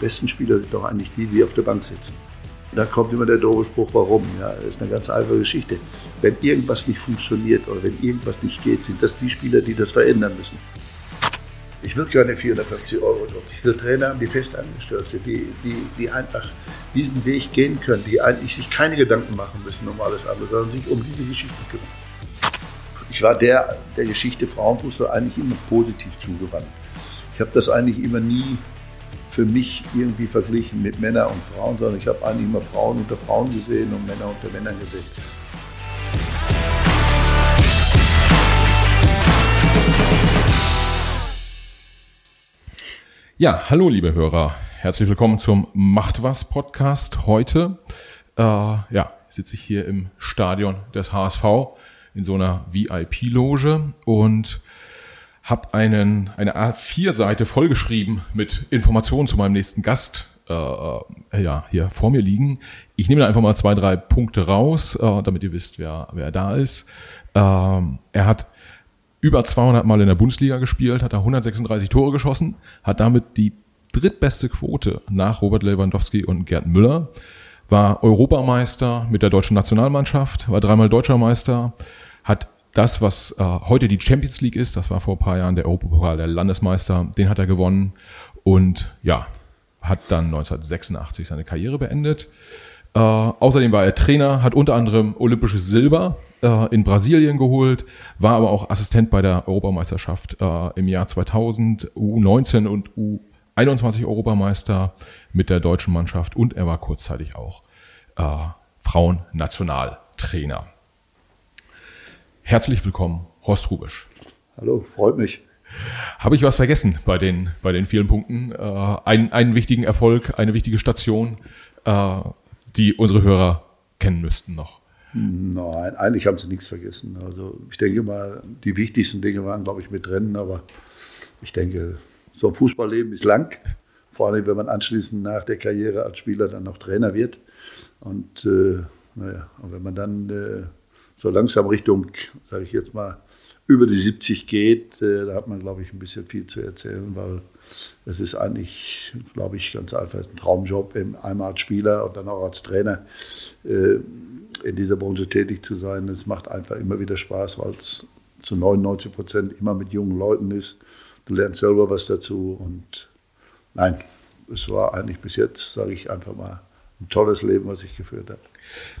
besten Spieler sind doch eigentlich die, die auf der Bank sitzen. Da kommt immer der doofe Spruch, warum? Ja, das ist eine ganz einfache Geschichte. Wenn irgendwas nicht funktioniert oder wenn irgendwas nicht geht, sind das die Spieler, die das verändern müssen. Ich will keine 450 Euro Jobs. Ich will Trainer haben, die festangestellt sind, die, die, die einfach diesen Weg gehen können, die eigentlich sich keine Gedanken machen müssen um alles andere, sondern sich um diese Geschichte kümmern. Ich war der, der Geschichte Frauenfußball eigentlich immer positiv zugewandt. Ich habe das eigentlich immer nie für mich irgendwie verglichen mit Männern und Frauen, sondern ich habe eigentlich immer Frauen unter Frauen gesehen und Männer unter Männern gesehen. Ja, hallo liebe Hörer, herzlich willkommen zum Macht was Podcast. Heute äh, ja, sitze ich hier im Stadion des HSV in so einer VIP-Loge und habe einen eine A4-Seite vollgeschrieben mit Informationen zu meinem nächsten Gast. Äh, äh, ja, hier vor mir liegen. Ich nehme da einfach mal zwei, drei Punkte raus, äh, damit ihr wisst, wer, wer da ist. Ähm, er hat über 200 Mal in der Bundesliga gespielt, hat da 136 Tore geschossen, hat damit die drittbeste Quote nach Robert Lewandowski und Gerd Müller, war Europameister mit der deutschen Nationalmannschaft, war dreimal deutscher Meister, hat das, was äh, heute die Champions League ist, das war vor ein paar Jahren der Europapokal der Landesmeister, den hat er gewonnen und ja, hat dann 1986 seine Karriere beendet. Äh, außerdem war er Trainer, hat unter anderem olympisches Silber äh, in Brasilien geholt, war aber auch Assistent bei der Europameisterschaft äh, im Jahr 2000, U19 und U21 Europameister mit der deutschen Mannschaft und er war kurzzeitig auch äh, Frauennationaltrainer. Herzlich willkommen, Horst Rubisch. Hallo, freut mich. Habe ich was vergessen bei den, bei den vielen Punkten? Äh, einen, einen wichtigen Erfolg, eine wichtige Station, äh, die unsere Hörer kennen müssten noch. Nein, eigentlich haben sie nichts vergessen. Also ich denke mal, die wichtigsten Dinge waren, glaube ich, mit drin, aber ich denke, so ein Fußballleben ist lang. Vor allem, wenn man anschließend nach der Karriere als Spieler dann noch Trainer wird. Und äh, naja, und wenn man dann äh, so langsam Richtung, sage ich jetzt mal, über die 70 geht, äh, da hat man, glaube ich, ein bisschen viel zu erzählen, weil es ist eigentlich, glaube ich, ganz einfach ein Traumjob, einmal als Spieler und dann auch als Trainer äh, in dieser Branche tätig zu sein. Es macht einfach immer wieder Spaß, weil es zu 99 Prozent immer mit jungen Leuten ist. Du lernst selber was dazu und nein, es war eigentlich bis jetzt, sage ich einfach mal, ein tolles Leben, was ich geführt habe.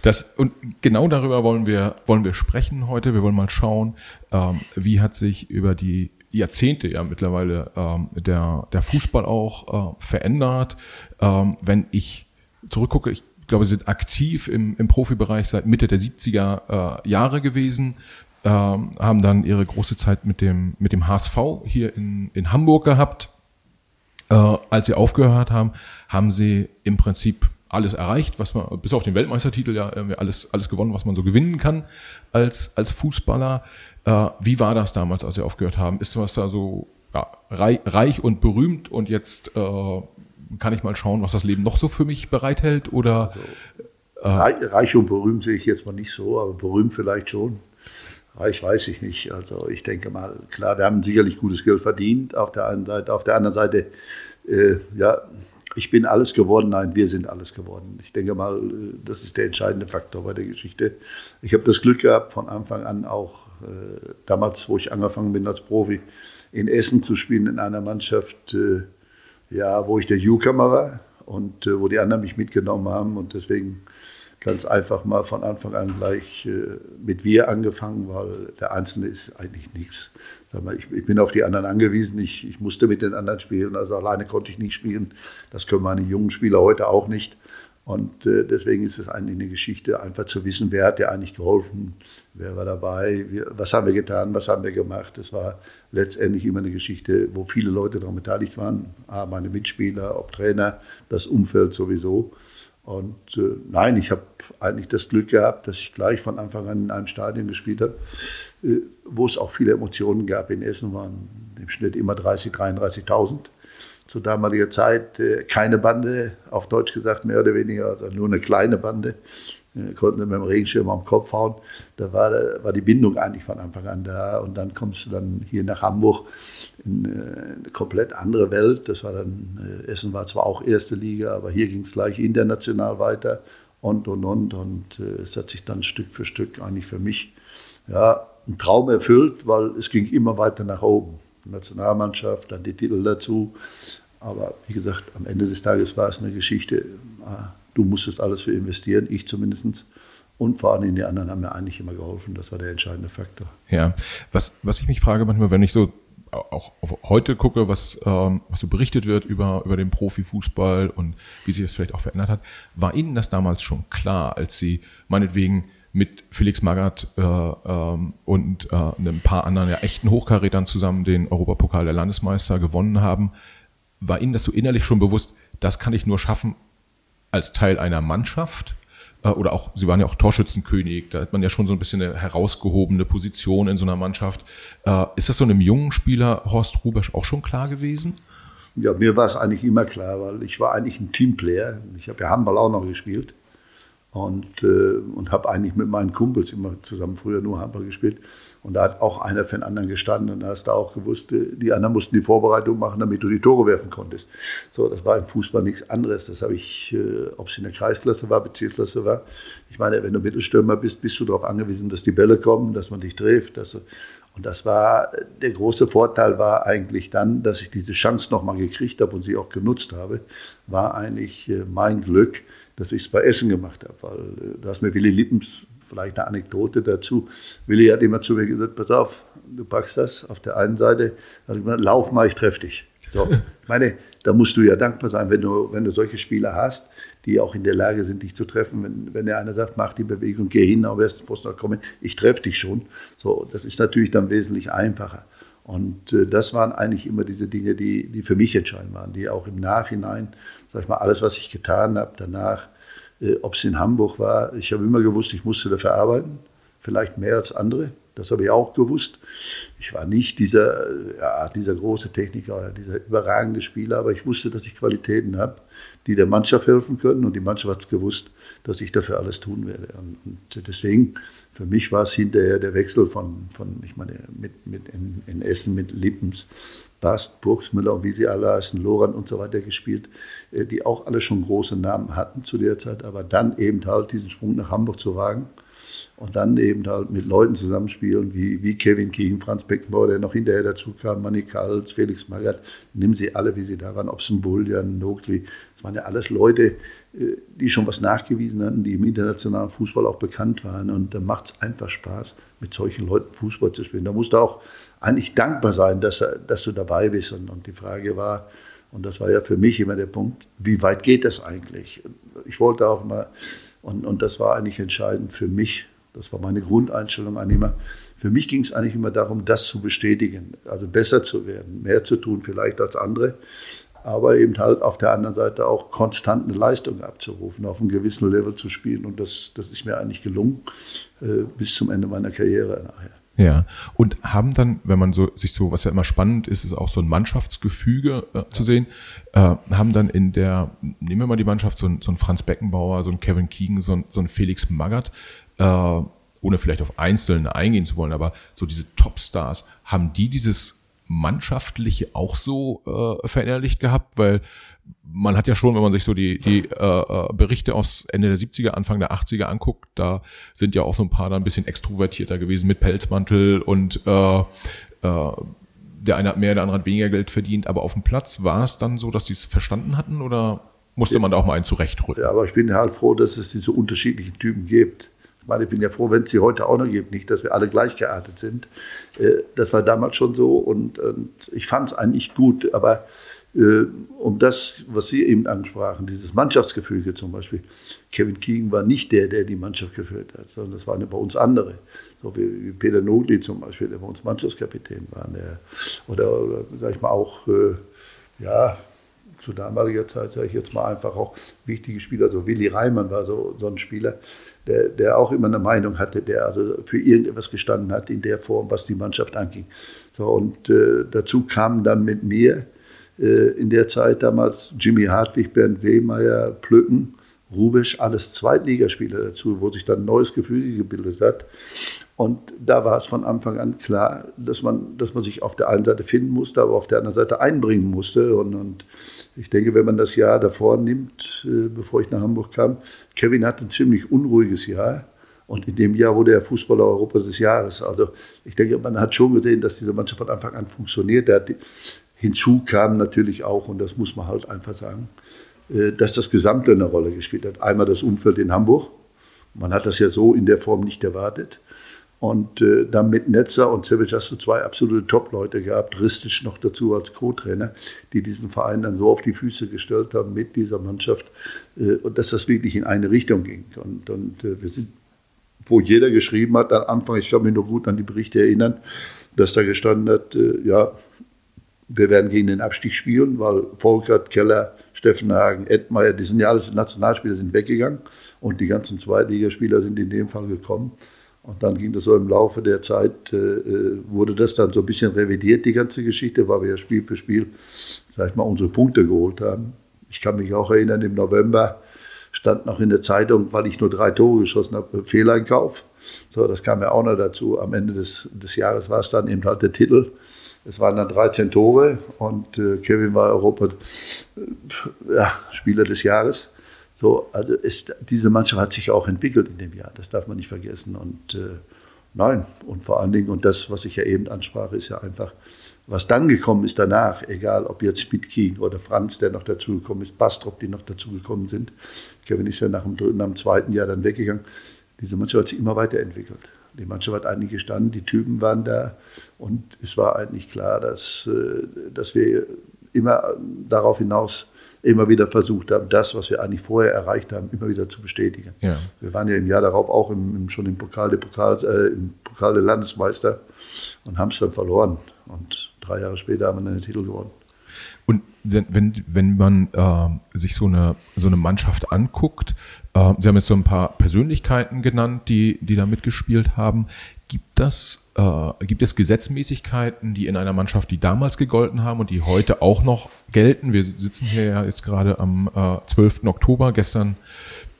Das, und genau darüber wollen wir, wollen wir sprechen heute. Wir wollen mal schauen, ähm, wie hat sich über die Jahrzehnte ja mittlerweile ähm, der, der Fußball auch äh, verändert. Ähm, wenn ich zurückgucke, ich glaube, sie sind aktiv im, im Profibereich seit Mitte der 70er äh, Jahre gewesen, ähm, haben dann ihre große Zeit mit dem, mit dem HSV hier in, in Hamburg gehabt. Äh, als sie aufgehört haben, haben sie im Prinzip alles erreicht, was man, bis auf den Weltmeistertitel ja alles, alles gewonnen, was man so gewinnen kann als, als Fußballer. Äh, wie war das damals, als Sie aufgehört haben? Ist was da so ja, reich, reich und berühmt und jetzt äh, kann ich mal schauen, was das Leben noch so für mich bereithält? Oder äh, reich und berühmt sehe ich jetzt mal nicht so, aber berühmt vielleicht schon. Reich weiß ich nicht. Also ich denke mal, klar, wir haben sicherlich gutes Geld verdient auf der einen Seite. Auf der anderen Seite, äh, ja, ich bin alles geworden. Nein, wir sind alles geworden. Ich denke mal, äh, das ist der entscheidende Faktor bei der Geschichte. Ich habe das Glück gehabt, von Anfang an auch äh, damals, wo ich angefangen bin als Profi, in Essen zu spielen in einer Mannschaft, äh, ja, wo ich der Newcomer war und wo die anderen mich mitgenommen haben und deswegen ganz einfach mal von Anfang an gleich mit wir angefangen, weil der Einzelne ist eigentlich nichts. Ich, bin auf die anderen angewiesen, ich, ich, musste mit den anderen spielen, also alleine konnte ich nicht spielen. Das können meine jungen Spieler heute auch nicht. Und äh, deswegen ist es eigentlich eine Geschichte, einfach zu wissen, wer hat dir eigentlich geholfen, wer war dabei, was haben wir getan, was haben wir gemacht. Das war letztendlich immer eine Geschichte, wo viele Leute daran beteiligt waren. Ah, meine Mitspieler, ob Trainer, das Umfeld sowieso. Und äh, nein, ich habe eigentlich das Glück gehabt, dass ich gleich von Anfang an in einem Stadion gespielt habe, äh, wo es auch viele Emotionen gab. In Essen waren im Schnitt immer 30, 33.000 zu damaliger Zeit äh, keine Bande, auf Deutsch gesagt mehr oder weniger, also nur eine kleine Bande. Äh, konnten mit dem Regenschirm am Kopf hauen. Da war, war die Bindung eigentlich von Anfang an da. Und dann kommst du dann hier nach Hamburg in eine komplett andere Welt. Das war dann, Essen war zwar auch erste Liga, aber hier ging es gleich international weiter und und und. Und es hat sich dann Stück für Stück eigentlich für mich ja, ein Traum erfüllt, weil es ging immer weiter nach oben. Nationalmannschaft, dann die Titel dazu. Aber wie gesagt, am Ende des Tages war es eine Geschichte. Du musstest alles für investieren, ich zumindest. Und vor allem die anderen haben mir eigentlich immer geholfen. Das war der entscheidende Faktor. Ja, was, was ich mich frage manchmal, wenn ich so auch heute gucke, was, ähm, was so berichtet wird über, über den Profifußball und wie sich das vielleicht auch verändert hat, war Ihnen das damals schon klar, als Sie meinetwegen mit Felix Magath äh, ähm, und äh, ein paar anderen ja, echten Hochkarätern zusammen den Europapokal der Landesmeister gewonnen haben. War Ihnen das so innerlich schon bewusst, das kann ich nur schaffen als Teil einer Mannschaft? Äh, oder auch, Sie waren ja auch Torschützenkönig, da hat man ja schon so ein bisschen eine herausgehobene Position in so einer Mannschaft. Äh, ist das so einem jungen Spieler Horst Rubesch auch schon klar gewesen? Ja, mir war es eigentlich immer klar, weil ich war eigentlich ein Teamplayer. Ich habe ja Handball auch noch gespielt und, äh, und habe eigentlich mit meinen Kumpels immer zusammen früher nur Handball gespielt. Und da hat auch einer für den anderen gestanden und da hast du auch gewusst, die anderen mussten die Vorbereitung machen, damit du die Tore werfen konntest. So, das war im Fußball nichts anderes. Das habe ich, äh, ob es in der Kreisklasse war, Bezirksklasse war. Ich meine, wenn du Mittelstürmer bist, bist du darauf angewiesen, dass die Bälle kommen, dass man dich trifft. Dass und das war, der große Vorteil war eigentlich dann, dass ich diese Chance nochmal gekriegt habe und sie auch genutzt habe, war eigentlich äh, mein Glück, dass ich es bei Essen gemacht habe. Weil äh, du hast mir Willi Lippens, vielleicht eine Anekdote dazu. Willi hat immer zu mir gesagt, pass auf, du packst das auf der einen Seite, hat gesagt, lauf mal, ich treffe dich. So, ich meine, da musst du ja dankbar sein, wenn du, wenn du solche Spieler hast, die auch in der Lage sind, dich zu treffen. Wenn, wenn der eine sagt, mach die Bewegung, geh hin, auf ersten Pfosten kommen, ich treffe dich schon. So, das ist natürlich dann wesentlich einfacher. Und äh, das waren eigentlich immer diese Dinge, die, die für mich entscheidend waren, die auch im Nachhinein, sag ich mal, alles, was ich getan habe, danach, ob es in Hamburg war, ich habe immer gewusst, ich musste dafür arbeiten, vielleicht mehr als andere. Das habe ich auch gewusst. Ich war nicht dieser, ja, dieser große Techniker oder dieser überragende Spieler, aber ich wusste, dass ich Qualitäten habe, die der Mannschaft helfen können. Und die Mannschaft hat es gewusst, dass ich dafür alles tun werde. Und deswegen, für mich war es hinterher der Wechsel von, von ich meine, mit, mit in, in Essen mit Lippens, Bast, Burgsmüller wie sie alle heißen, Loran und so weiter gespielt, äh, die auch alle schon große Namen hatten zu der Zeit, aber dann eben halt diesen Sprung nach Hamburg zu wagen und dann eben halt mit Leuten zusammenspielen, wie, wie Kevin King, Franz Beckenbauer, der noch hinterher dazu kam, Manny Kals, Felix Magath, nimm sie alle, wie sie da waren, ob es ein Bullian, Nogli, das waren ja alles Leute, äh, die schon was nachgewiesen hatten, die im internationalen Fußball auch bekannt waren. Und da macht es einfach Spaß, mit solchen Leuten Fußball zu spielen. Da musst du auch eigentlich dankbar sein, dass, dass du dabei bist. Und, und die Frage war, und das war ja für mich immer der Punkt, wie weit geht das eigentlich? Ich wollte auch mal, und, und das war eigentlich entscheidend für mich, das war meine Grundeinstellung eigentlich immer. Für mich ging es eigentlich immer darum, das zu bestätigen, also besser zu werden, mehr zu tun vielleicht als andere, aber eben halt auf der anderen Seite auch konstant eine Leistung abzurufen, auf einem gewissen Level zu spielen. Und das, das ist mir eigentlich gelungen äh, bis zum Ende meiner Karriere nachher. Ja, und haben dann, wenn man so sich so, was ja immer spannend ist, ist auch so ein Mannschaftsgefüge äh, zu sehen, äh, haben dann in der, nehmen wir mal die Mannschaft, so ein, so ein Franz Beckenbauer, so ein Kevin Keegan, so ein, so ein Felix Magath, äh, ohne vielleicht auf Einzelne eingehen zu wollen, aber so diese Topstars, haben die dieses Mannschaftliche auch so äh, verinnerlicht gehabt? Weil man hat ja schon, wenn man sich so die, die äh, äh Berichte aus Ende der 70er, Anfang der 80er anguckt, da sind ja auch so ein paar da ein bisschen extrovertierter gewesen mit Pelzmantel und äh, äh, der eine hat mehr, der andere hat weniger Geld verdient, aber auf dem Platz war es dann so, dass die es verstanden hatten oder musste man da auch mal einen zurechtrücken? Ja, aber ich bin halt froh, dass es diese unterschiedlichen Typen gibt. Ich meine, ich bin ja froh, wenn es sie heute auch noch gibt. Nicht, dass wir alle gleich geartet sind. Äh, das war damals schon so und, und ich fand es eigentlich gut. Aber um das, was Sie eben ansprachen, dieses Mannschaftsgefüge zum Beispiel, Kevin Keegan war nicht der, der die Mannschaft geführt hat, sondern das waren bei uns andere. So wie, Peter Nogli zum Beispiel, der bei uns Mannschaftskapitän war. Der, oder, oder sag ich mal, auch, äh, ja, zu damaliger Zeit, sage ich jetzt mal einfach auch wichtige Spieler, so Willi Reimann war so, so ein Spieler, der, der auch immer eine Meinung hatte, der also für irgendetwas gestanden hat in der Form, was die Mannschaft anging. So, und äh, dazu kamen dann mit mir äh, in der Zeit damals Jimmy Hartwig, Bernd Wehmeier, Plücken Rubisch, alles Zweitligaspieler dazu, wo sich dann ein neues Gefühl gebildet hat. Und da war es von Anfang an klar, dass man, dass man sich auf der einen Seite finden musste, aber auf der anderen Seite einbringen musste. Und, und ich denke, wenn man das Jahr davor nimmt, äh, bevor ich nach Hamburg kam, Kevin hat ein ziemlich unruhiges Jahr. Und in dem Jahr wurde er Fußballer Europa des Jahres. Also ich denke, man hat schon gesehen, dass diese Mannschaft von Anfang an funktioniert. Hat, hinzu kam natürlich auch, und das muss man halt einfach sagen, äh, dass das Gesamte eine Rolle gespielt hat. Einmal das Umfeld in Hamburg. Man hat das ja so in der Form nicht erwartet. Und äh, dann mit Netzer und Cevic hast du zwei absolute Top-Leute gehabt, Ristic noch dazu als Co-Trainer, die diesen Verein dann so auf die Füße gestellt haben mit dieser Mannschaft äh, und dass das wirklich in eine Richtung ging. Und, und wir sind, wo jeder geschrieben hat, am Anfang, ich kann mich nur gut an die Berichte erinnern, dass da gestanden hat, ja, wir werden gegen den Abstieg spielen, weil Volkert, Keller, Steffenhagen, Edmeier, die sind ja alles Nationalspieler, sind weggegangen und die ganzen Zweitligaspieler sind in dem Fall gekommen. Und dann ging das so im Laufe der Zeit, äh, äh, wurde das dann so ein bisschen revidiert, die ganze Geschichte, weil wir ja Spiel für Spiel, sag ich mal, unsere Punkte geholt haben. Ich kann mich auch erinnern, im November stand noch in der Zeitung, weil ich nur drei Tore geschossen habe, Fehleinkauf. So, das kam ja auch noch dazu. Am Ende des, des Jahres war es dann eben halt der Titel. Es waren dann 13 Tore und äh, Kevin war Europa äh, ja, Spieler des Jahres. So, also ist, diese Mannschaft hat sich auch entwickelt in dem Jahr, das darf man nicht vergessen. Und äh, nein, und vor allen Dingen, und das, was ich ja eben ansprach, ist ja einfach, was dann gekommen ist danach, egal ob jetzt Mitki oder Franz, der noch dazugekommen ist, Bastrop, die noch dazugekommen sind. Kevin ist ja nach dem dritten, dem zweiten Jahr dann weggegangen. Diese Mannschaft hat sich immer weiterentwickelt. Die Mannschaft hat eigentlich gestanden, die Typen waren da und es war eigentlich klar, dass, äh, dass wir immer darauf hinaus immer wieder versucht haben, das, was wir eigentlich vorher erreicht haben, immer wieder zu bestätigen. Ja. Wir waren ja im Jahr darauf auch im, im, schon im Pokal, der Pokal, äh, im Pokal der Landesmeister und haben es dann verloren. Und drei Jahre später haben wir dann den Titel gewonnen. Wenn, wenn, wenn man äh, sich so eine, so eine Mannschaft anguckt, äh, Sie haben jetzt so ein paar Persönlichkeiten genannt, die, die da mitgespielt haben. Gibt das, äh, gibt es Gesetzmäßigkeiten, die in einer Mannschaft, die damals gegolten haben und die heute auch noch gelten? Wir sitzen hier ja jetzt gerade am äh, 12. Oktober. Gestern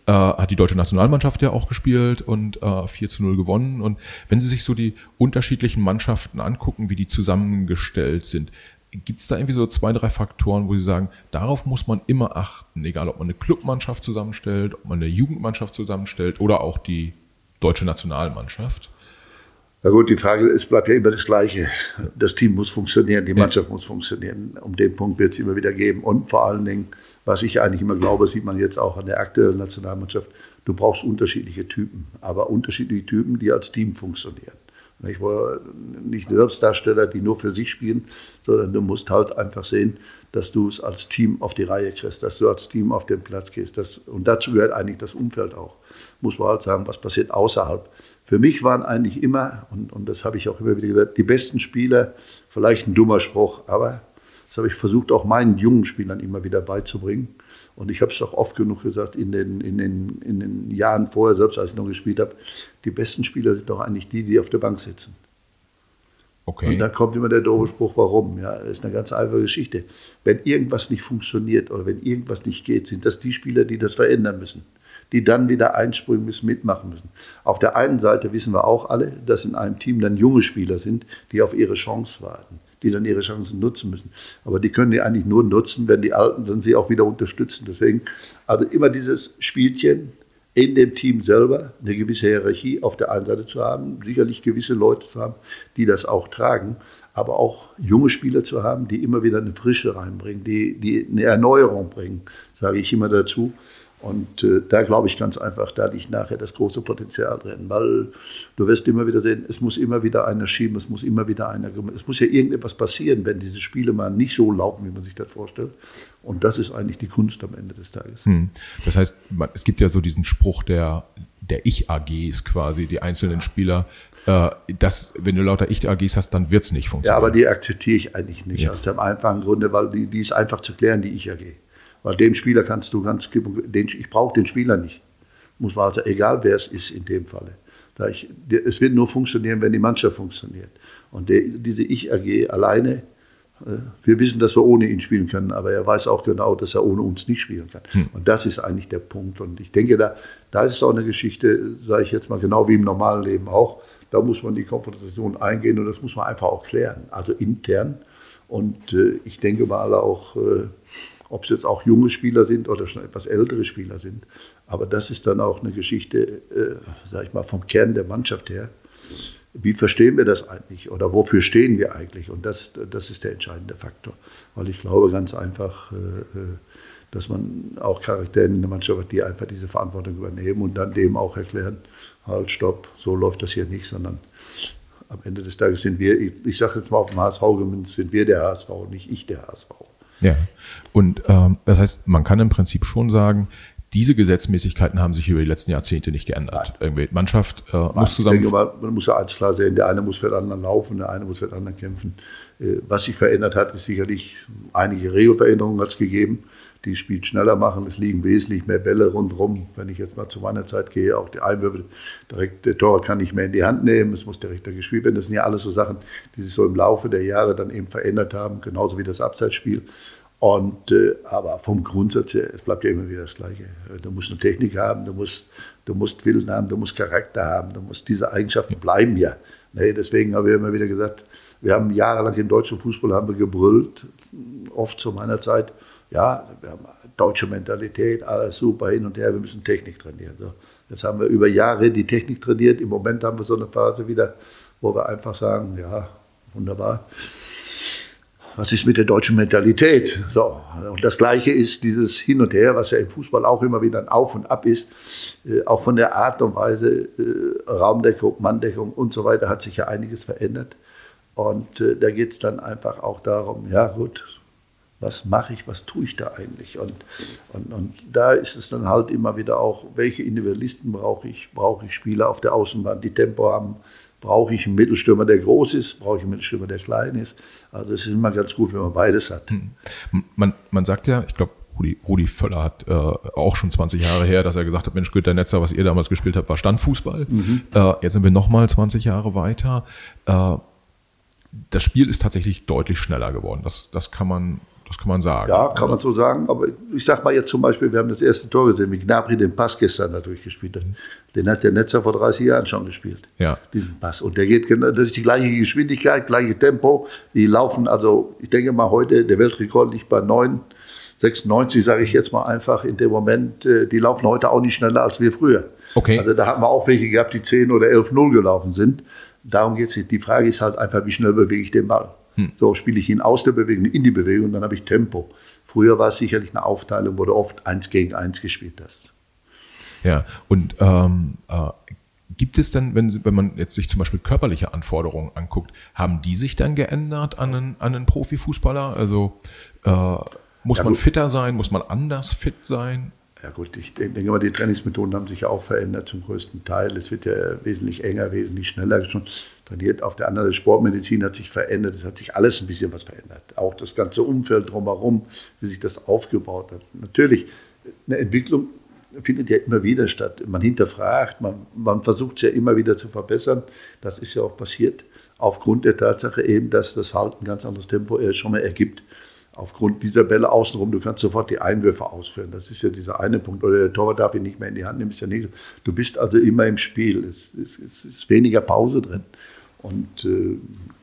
äh, hat die deutsche Nationalmannschaft ja auch gespielt und äh, 4 zu 0 gewonnen. Und wenn Sie sich so die unterschiedlichen Mannschaften angucken, wie die zusammengestellt sind, Gibt es da irgendwie so zwei, drei Faktoren, wo Sie sagen, darauf muss man immer achten, egal ob man eine Clubmannschaft zusammenstellt, ob man eine Jugendmannschaft zusammenstellt oder auch die deutsche Nationalmannschaft? Na gut, die Frage ist, bleibt ja immer das Gleiche. Das Team muss funktionieren, die Mannschaft ja. muss funktionieren. Um den Punkt wird es immer wieder geben. Und vor allen Dingen, was ich eigentlich immer glaube, sieht man jetzt auch an der aktuellen Nationalmannschaft, du brauchst unterschiedliche Typen, aber unterschiedliche Typen, die als Team funktionieren. Ich war nicht Selbstdarsteller, die nur für sich spielen, sondern du musst halt einfach sehen, dass du es als Team auf die Reihe kriegst, dass du als Team auf den Platz gehst. Das, und dazu gehört eigentlich das Umfeld auch. Muss man halt sagen, was passiert außerhalb. Für mich waren eigentlich immer, und, und das habe ich auch immer wieder gesagt, die besten Spieler, vielleicht ein dummer Spruch, aber das habe ich versucht, auch meinen jungen Spielern immer wieder beizubringen. Und ich habe es auch oft genug gesagt in den, in, den, in den Jahren vorher, selbst als ich noch gespielt habe, die besten Spieler sind doch eigentlich die, die auf der Bank sitzen. Okay. Und da kommt immer der doofe Spruch, warum? Ja, das ist eine ganz einfache Geschichte. Wenn irgendwas nicht funktioniert oder wenn irgendwas nicht geht, sind das die Spieler, die das verändern müssen, die dann wieder einspringen müssen, mitmachen müssen. Auf der einen Seite wissen wir auch alle, dass in einem Team dann junge Spieler sind, die auf ihre Chance warten die dann ihre Chancen nutzen müssen. Aber die können die eigentlich nur nutzen, wenn die Alten dann sie auch wieder unterstützen. Deswegen, also immer dieses Spielchen in dem Team selber, eine gewisse Hierarchie auf der einen Seite zu haben, sicherlich gewisse Leute zu haben, die das auch tragen, aber auch junge Spieler zu haben, die immer wieder eine Frische reinbringen, die, die eine Erneuerung bringen, sage ich immer dazu. Und äh, da glaube ich ganz einfach, da liegt nachher das große Potenzial drin, weil du wirst immer wieder sehen, es muss immer wieder einer schieben, es muss immer wieder einer, es muss ja irgendetwas passieren, wenn diese Spiele mal nicht so laufen, wie man sich das vorstellt. Und das ist eigentlich die Kunst am Ende des Tages. Hm. Das heißt, es gibt ja so diesen Spruch der, der Ich-AGs quasi, die einzelnen Spieler, äh, dass, wenn du lauter Ich-AGs hast, dann wird es nicht funktionieren. Ja, aber die akzeptiere ich eigentlich nicht, ja. aus dem einfachen Grunde, weil die, die ist einfach zu klären, die Ich-AG. Weil dem Spieler kannst du ganz, den, ich brauche den Spieler nicht. Muss man also, egal wer es ist in dem Falle. Da ich, es wird nur funktionieren, wenn die Mannschaft funktioniert. Und der, diese Ich-AG alleine Äh, wir wissen, dass wir ohne ihn spielen können, aber er weiß auch genau, dass er ohne uns nicht spielen kann. Hm. Und das ist eigentlich der Punkt. Und ich denke, da, da ist es auch eine Geschichte, sage ich jetzt mal, genau wie im normalen Leben auch. Da muss man die Konfrontation eingehen und das muss man einfach auch klären, also intern. Und äh, ich denke mal auch, äh, ob es jetzt auch junge Spieler sind oder schon etwas ältere Spieler sind. Aber das ist dann auch eine Geschichte, äh, sage ich mal, vom Kern der Mannschaft her wie verstehen wir das eigentlich oder wofür stehen wir eigentlich? Und das, das ist der entscheidende Faktor. Weil ich glaube ganz einfach, äh, äh, dass man auch Charaktere in der Mannschaft hat, die einfach diese Verantwortung übernehmen und dann dem auch erklären, halt, stopp, so läuft das hier nicht, sondern am Ende des Tages sind wir, ich, ich sage jetzt mal auf dem HSV gemünzt, sind wir der HSV, nicht ich der HSV. Ja, und ähm, das heißt, man kann im Prinzip schon sagen, diese Gesetzmäßigkeiten haben sich über die letzten Jahrzehnte nicht geändert. Irgendwie Mannschaft äh, muss zusammen. Denke man muss ja eins klar sehen: der eine muss für den anderen laufen, der eine muss für den anderen kämpfen. Äh, was sich verändert hat, ist sicherlich einige Regelveränderungen hat es gegeben, die Spiel schneller machen. Es liegen wesentlich mehr Bälle rundherum. Wenn ich jetzt mal zu meiner Zeit gehe, auch die Einwürfe direkt, der Torwart kann nicht mehr in die Hand nehmen, es muss direkter gespielt werden. Das sind ja alles so Sachen, die sich so im Laufe der Jahre dann eben verändert haben, genauso wie das Abseitsspiel. Und, äh, aber vom Grundsatz her, es bleibt ja immer wieder das Gleiche. Du musst eine Technik haben, du musst, du musst Willen haben, du musst Charakter haben, du musst, diese Eigenschaften bleiben ja. Nee, deswegen haben wir immer wieder gesagt, wir haben jahrelang im deutschen Fußball haben wir gebrüllt, oft zu meiner Zeit, ja, wir haben deutsche Mentalität, alles super hin und her, wir müssen Technik trainieren. So, jetzt haben wir über Jahre die Technik trainiert, im Moment haben wir so eine Phase wieder, wo wir einfach sagen, ja, wunderbar, was ist mit der deutschen Mentalität? So, und das Gleiche ist dieses Hin und Her, was ja im Fußball auch immer wieder ein Auf und Ab ist, äh, auch von der Art und Weise, äh, Raumdeckung, Manndeckung und so weiter, hat sich ja einiges verändert. Und äh, da geht es dann einfach auch darum, ja gut, was mache ich, was tue ich da eigentlich? Und, und, und da ist es dann halt immer wieder auch, welche Individualisten brauche ich? Brauche ich Spieler auf der Außenbahn, die Tempo haben? Brauche ich einen Mittelstürmer, der groß ist? Brauche ich einen Mittelstürmer, der klein ist? Also es ist immer ganz gut, wenn man beides hat. Hm. Man, man sagt ja, ich glaube, Rudi, Rudi Völler hat äh, auch schon 20 Jahre her, dass er gesagt hat, Mensch, Günter Netzer, was ihr damals gespielt habt, war Standfußball. Mhm. Äh, jetzt sind wir nochmal 20 Jahre weiter. Äh, das Spiel ist tatsächlich deutlich schneller geworden. Das, das kann man das kann man sagen. Ja, kann man so sagen. Aber ich sage mal jetzt zum Beispiel, wir haben das erste Tor gesehen, wie Gnabry den Pass gestern da durchgespielt hat. Den hat der Netzer vor 30 Jahren schon gespielt. Ja. Diesen Pass. Und der geht genau, das ist die gleiche Geschwindigkeit, gleiche Tempo. Die laufen, also ich denke mal heute, der Weltrekord liegt bei 9, 96, sage ich jetzt mal einfach in dem Moment. Äh, die laufen heute auch nicht schneller als wir früher. Okay. Also da haben wir auch welche gehabt, die 10 oder 11-0 gelaufen sind. Darum geht es nicht. Die Frage ist halt einfach, wie schnell bewege ich den Ball. Hm. So spiele ich ihn aus der Bewegung in die Bewegung und dann habe ich Tempo. Früher war es sicherlich eine Aufteilung, wo du oft eins gegen eins gespielt hast. Ja, und ähm, äh, gibt es dann, wenn, wenn man jetzt sich zum Beispiel körperliche Anforderungen anguckt, haben die sich dann geändert an einen, an einen Profifußballer? Also äh, muss ja, man fitter sein? Muss man anders fit sein? Ja gut, ich denke mal, die Trainingsmethoden haben sich ja auch verändert zum größten Teil. Es wird ja wesentlich enger, wesentlich schneller schon trainiert. Auf der anderen Seite, Sportmedizin hat sich verändert. Es hat sich alles ein bisschen was verändert. Auch das ganze Umfeld drumherum, wie sich das aufgebaut hat. Natürlich, eine Entwicklung findet ja immer wieder statt. Man hinterfragt, man, man versucht es ja immer wieder zu verbessern. Das ist ja auch passiert. Aufgrund der Tatsache eben, dass das halt ein ganz anderes Tempo schon mal ergibt aufgrund dieser Bälle außenrum, du kannst sofort die Einwürfe ausführen. Das ist ja dieser eine Punkt. Oder der Torwart darf ihn nicht mehr in die Hand nehmen, ist ja nicht Du bist also immer im Spiel. Es, es, es ist weniger Pause drin. Und äh,